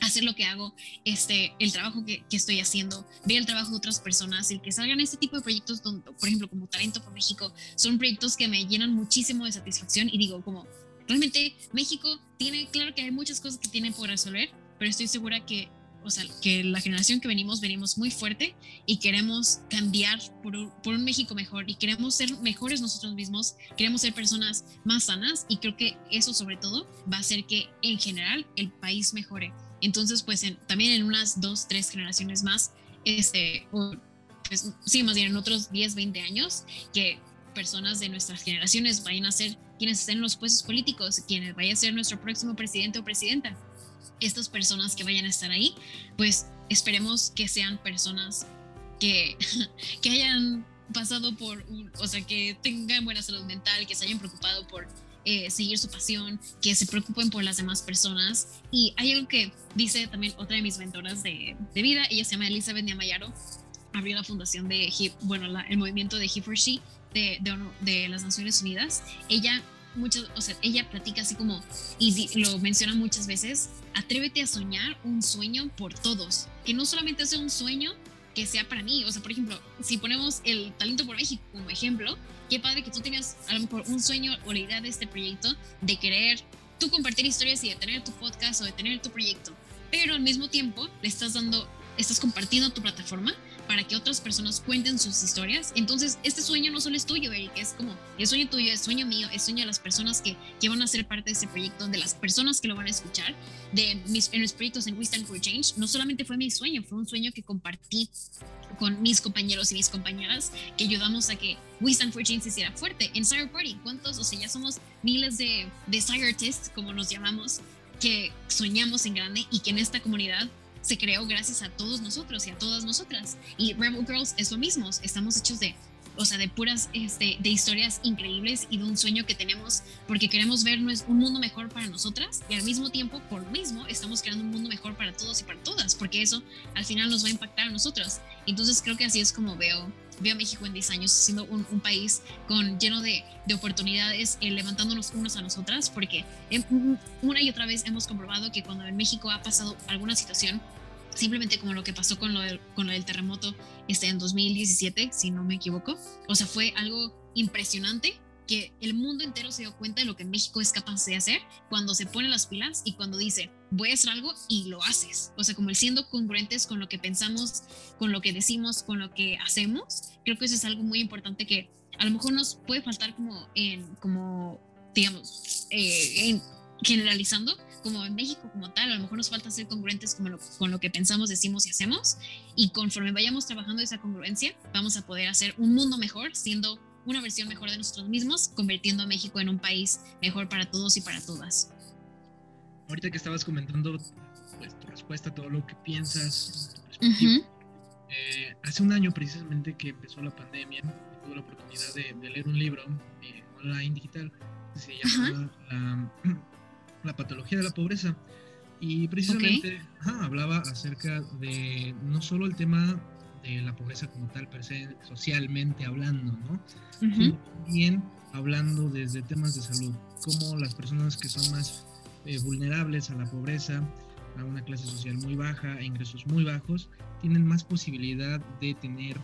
hacer lo que hago, este, el trabajo que, estoy haciendo, ver el trabajo de otras personas, el que salgan este tipo de proyectos, donde, por ejemplo, como Talento por México, son proyectos que me llenan muchísimo de satisfacción y digo, como, realmente México tiene, claro que hay muchas cosas que tiene por resolver, pero estoy segura que, o sea, que la generación que venimos, venimos muy fuerte y queremos cambiar por, por un México mejor y queremos ser mejores nosotros mismos, queremos ser personas más sanas y creo que eso sobre todo va a hacer que en general el país mejore. Entonces, pues también en unas dos, tres generaciones más, este, pues sí, más bien en otros 10, 20 años, que personas de nuestras generaciones vayan a ser quienes estén en los puestos políticos, quienes vaya a ser nuestro próximo presidente o presidenta. Estas personas que vayan a estar ahí, pues esperemos que sean personas que, [laughs] que hayan pasado por, o sea, que tengan buena salud mental, que se hayan preocupado por eh, seguir su pasión, que se preocupen por las demás personas. Y hay algo que dice también otra de mis mentoras de, de vida, ella se llama Elizabeth Niamayaro, abrió la fundación de bueno, el movimiento de He for She de, de, de, las Naciones Unidas. Ella, muchas, o sea, ella platica así como, y lo menciona muchas veces, atrévete a soñar un sueño por todos, que no solamente sea un sueño que sea para mí, o sea, por ejemplo, si ponemos el talento por México como ejemplo, qué padre que tú tengas a lo mejor un sueño o la idea de este proyecto de querer tú compartir historias y de tener tu podcast o de tener tu proyecto, pero al mismo tiempo le estás dando, estás compartiendo tu plataforma para que otras personas cuenten sus historias. Entonces, este sueño no solo es tuyo, Eric, es como el sueño tuyo, es sueño mío, es sueño de las personas que, que van a ser parte de este proyecto, de las personas que lo van a escuchar, de mis, en los proyectos en Wisdom for Change. No solamente fue mi sueño, fue un sueño que compartí con mis compañeros y mis compañeras que ayudamos a que Wisdom for Change se hiciera fuerte. En Sire Party, ¿cuántos? O sea, ya somos miles de, de Artists, como nos llamamos, que soñamos en grande y que en esta comunidad se creó gracias a todos nosotros y a todas nosotras. Y Rebel Girls es lo mismo, estamos hechos de, o sea, de puras, este, de historias increíbles y de un sueño que tenemos porque queremos ver un mundo mejor para nosotras y al mismo tiempo, por lo mismo, estamos creando un mundo mejor para todos y para todas, porque eso al final nos va a impactar a nosotros. Entonces creo que así es como veo veo a México en 10 años siendo un, país con, lleno de, de oportunidades, eh, levantándonos unos a nosotras, porque una y otra vez hemos comprobado que cuando en México ha pasado alguna situación simplemente como lo que pasó con lo del, con lo del terremoto este, en 2017, si no me equivoco. O sea, fue algo impresionante que el mundo entero se dio cuenta de lo que México es capaz de hacer cuando se pone las pilas y cuando dice, voy a hacer algo y lo haces. O sea, como el siendo congruentes con lo que pensamos, con lo que decimos, con lo que hacemos, creo que eso es algo muy importante que a lo mejor nos puede faltar como en, como, digamos, eh, en, generalizando, como en México como tal, a lo mejor nos falta ser congruentes con lo, con lo que pensamos, decimos y hacemos, y conforme vayamos trabajando esa congruencia, vamos a poder hacer un mundo mejor, siendo una versión mejor de nosotros mismos, convirtiendo a México en un país mejor para todos y para todas. Ahorita que estabas comentando pues, tu respuesta, todo lo que piensas, eh, hace un año precisamente que empezó la pandemia, tuve la oportunidad de, leer un libro eh, online digital que se llama la, la patología de la pobreza. Y precisamente hablaba acerca de no solo el tema de la pobreza como tal, per se, socialmente hablando, ¿no? También hablando desde temas de salud, como las personas que son más eh, vulnerables a la pobreza, a una clase social muy baja, e ingresos muy bajos, tienen más posibilidad de tener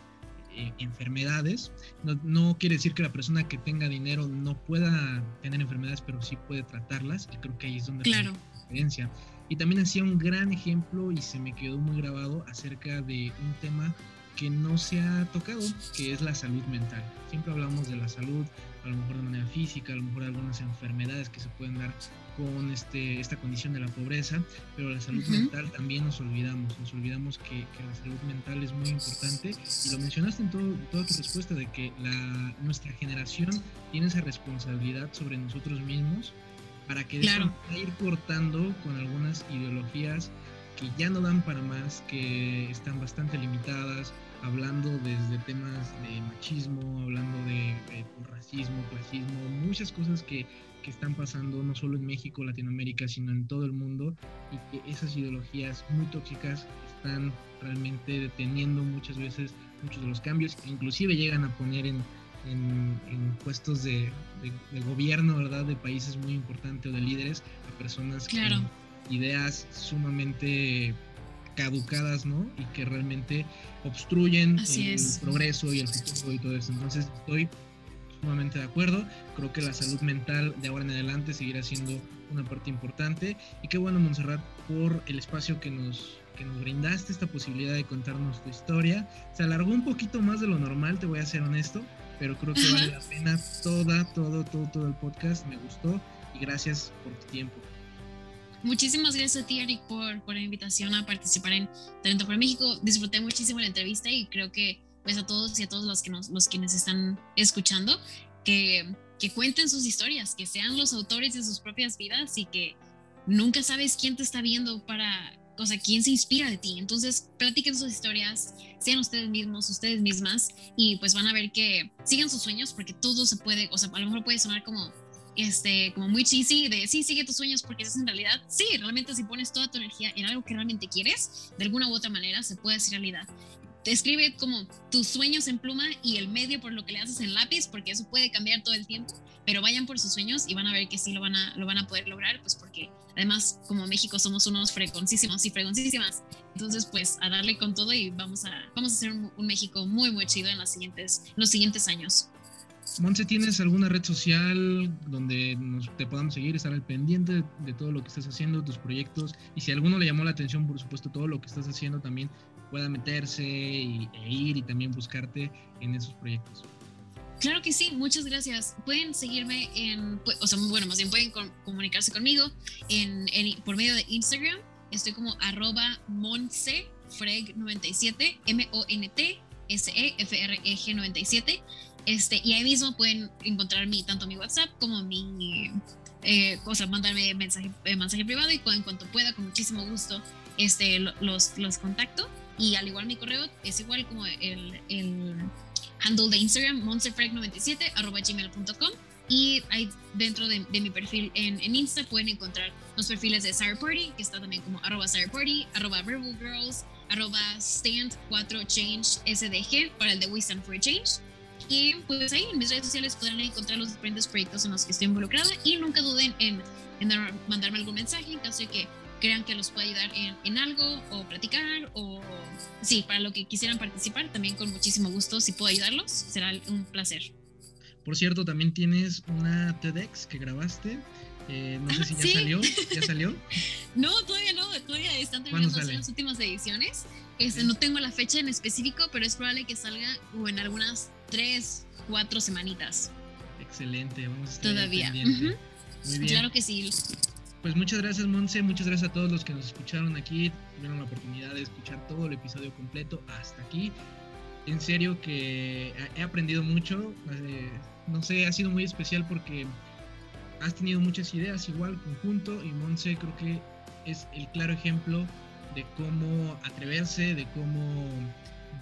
eh, enfermedades. No, quiere decir que la persona que tenga dinero no pueda tener enfermedades, pero sí puede tratarlas. Y creo que ahí es donde claro. la diferencia. Y también hacía un gran ejemplo y se me quedó muy grabado acerca de un tema que no se ha tocado, que es la salud mental. Siempre hablamos de la salud, a lo mejor de manera física, a lo mejor de algunas enfermedades que se pueden dar con este, esta condición de la pobreza, pero la salud mental también nos olvidamos, nos olvidamos que, la salud mental es muy importante y lo mencionaste en todo, toda tu respuesta de que la, nuestra generación tiene esa responsabilidad sobre nosotros mismos para que claro. ir cortando con algunas ideologías que ya no dan para más, que están bastante limitadas, hablando desde temas de machismo, hablando de, racismo, clasismo, muchas cosas que, que, están pasando no solo en México, Latinoamérica, sino en todo el mundo y que esas ideologías muy tóxicas están realmente deteniendo muchas veces muchos de los cambios, inclusive llegan a poner en, en, puestos de, gobierno, ¿verdad? De países muy importantes o de líderes, a personas con ideas sumamente caducadas, ¿no? Y que realmente obstruyen el progreso y el futuro y todo eso. Entonces estoy sumamente de acuerdo. Creo que la salud mental de ahora en adelante seguirá siendo una parte importante. Y qué bueno, Montserrat, por el espacio que nos, que nos brindaste, esta posibilidad de contarnos tu historia. Se alargó un poquito más de lo normal, te voy a ser honesto, pero creo que vale la pena toda, todo, todo, todo el podcast. Me gustó y gracias por tu tiempo. Muchísimas gracias a ti, Eric, por, por la invitación a participar en Talento para México. Disfruté muchísimo la entrevista y creo que pues a todos y a todos los que nos, los quienes están escuchando, que, que cuenten sus historias, que sean los autores de sus propias vidas y que nunca sabes quién te está viendo para, o sea, quién se inspira de ti. Entonces, platiquen sus historias, sean ustedes mismos, ustedes mismas, y pues van a ver que sigan sus sueños, porque todo se puede, o sea, a lo mejor puede sonar como este, como muy cheesy de sí, sigue tus sueños porque es en realidad, sí, realmente si pones toda tu energía en algo que realmente quieres, de alguna u otra manera se puede hacer realidad. Te escribe como tus sueños en pluma y el medio por lo que le haces en lápiz, porque eso puede cambiar todo el tiempo, pero vayan por sus sueños y van a ver que sí lo van a, lo van a poder lograr, pues porque además como México somos unos fregoncísimos y fregoncísimas, entonces pues a darle con todo y vamos a, vamos a hacer un, México muy, muy chido en, las siguientes, en los siguientes años. Monse, ¿tienes alguna red social donde nos, te podamos seguir, estar al pendiente de, todo lo que estás haciendo, tus proyectos? Y si alguno le llamó la atención, por supuesto, todo lo que estás haciendo, también pueda meterse y, e ir y también buscarte en esos proyectos. Claro que sí, muchas gracias. Pueden seguirme en, o sea, bueno, más bien pueden comunicarse conmigo en, por medio de Instagram. Estoy como arroba monsefreg97, M-O-N-T-S-E-F-R-E-G 97. Este, y ahí mismo pueden encontrar mi, tanto mi WhatsApp como mi, eh, o sea, mandarme mensaje, eh, mensaje privado y en cuanto pueda, con muchísimo gusto, este, los, los contacto. Y al igual mi correo es igual como el, el handle de Instagram, monsterfrag97, arroba gmail.com. Y ahí dentro de, de mi perfil en, en, Insta pueden encontrar los perfiles de Sire Party, que está también como arroba Sire Party, arroba Rebel Girls, arroba Stand4Change SDG para el de We Stand for Change y pues ahí en mis redes sociales podrán encontrar los diferentes proyectos en los que estoy involucrada y nunca duden en, mandarme algún mensaje en caso de que crean que los pueda ayudar en, algo o platicar o sí, para lo que quisieran participar, también con muchísimo gusto, si puedo ayudarlos, será un placer. Por cierto, también tienes una TEDx que grabaste. Eh, no sé si ya salió. ¿Ya salió? [laughs] no, todavía no. Todavía están terminando las últimas ediciones. Este, No tengo la fecha en específico, pero es probable que salga o en algunas tres, cuatro semanitas. Excelente, vamos a estar Todavía. Muy bien. Claro que sí. Pues muchas gracias, Monse. Muchas gracias a todos los que nos escucharon aquí. Tuvieron la oportunidad de escuchar todo el episodio completo hasta aquí. En serio que he aprendido mucho. Eh, no sé, ha sido muy especial porque has tenido muchas ideas igual, conjunto. Y Monse creo que es el claro ejemplo de cómo atreverse, de cómo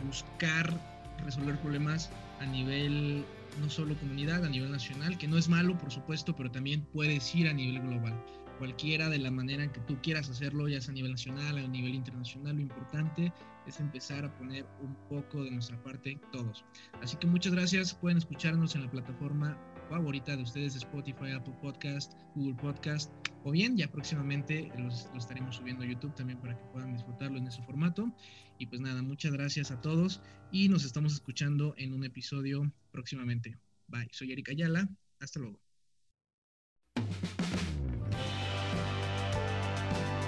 buscar resolver problemas a nivel no solo comunidad, a nivel nacional, que no es malo, por supuesto, pero también puedes ir a nivel global. Cualquiera de la manera en que tú quieras hacerlo, ya sea a nivel nacional a nivel internacional, lo importante es empezar a poner un poco de nuestra parte todos. Así que muchas gracias, pueden escucharnos en la plataforma favorita de ustedes, Spotify, Apple Podcast, Google Podcast, o bien ya próximamente los, los estaremos subiendo a YouTube también para que puedan disfrutarlo en ese formato. Y pues nada, muchas gracias a todos y nos estamos escuchando en un episodio próximamente. Bye, soy Erika Ayala, hasta luego.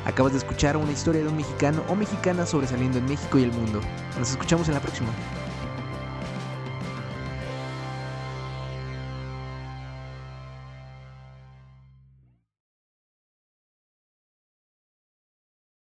Acabas de escuchar una historia de un mexicano o mexicana sobresaliendo en México y el mundo. Nos escuchamos en la próxima.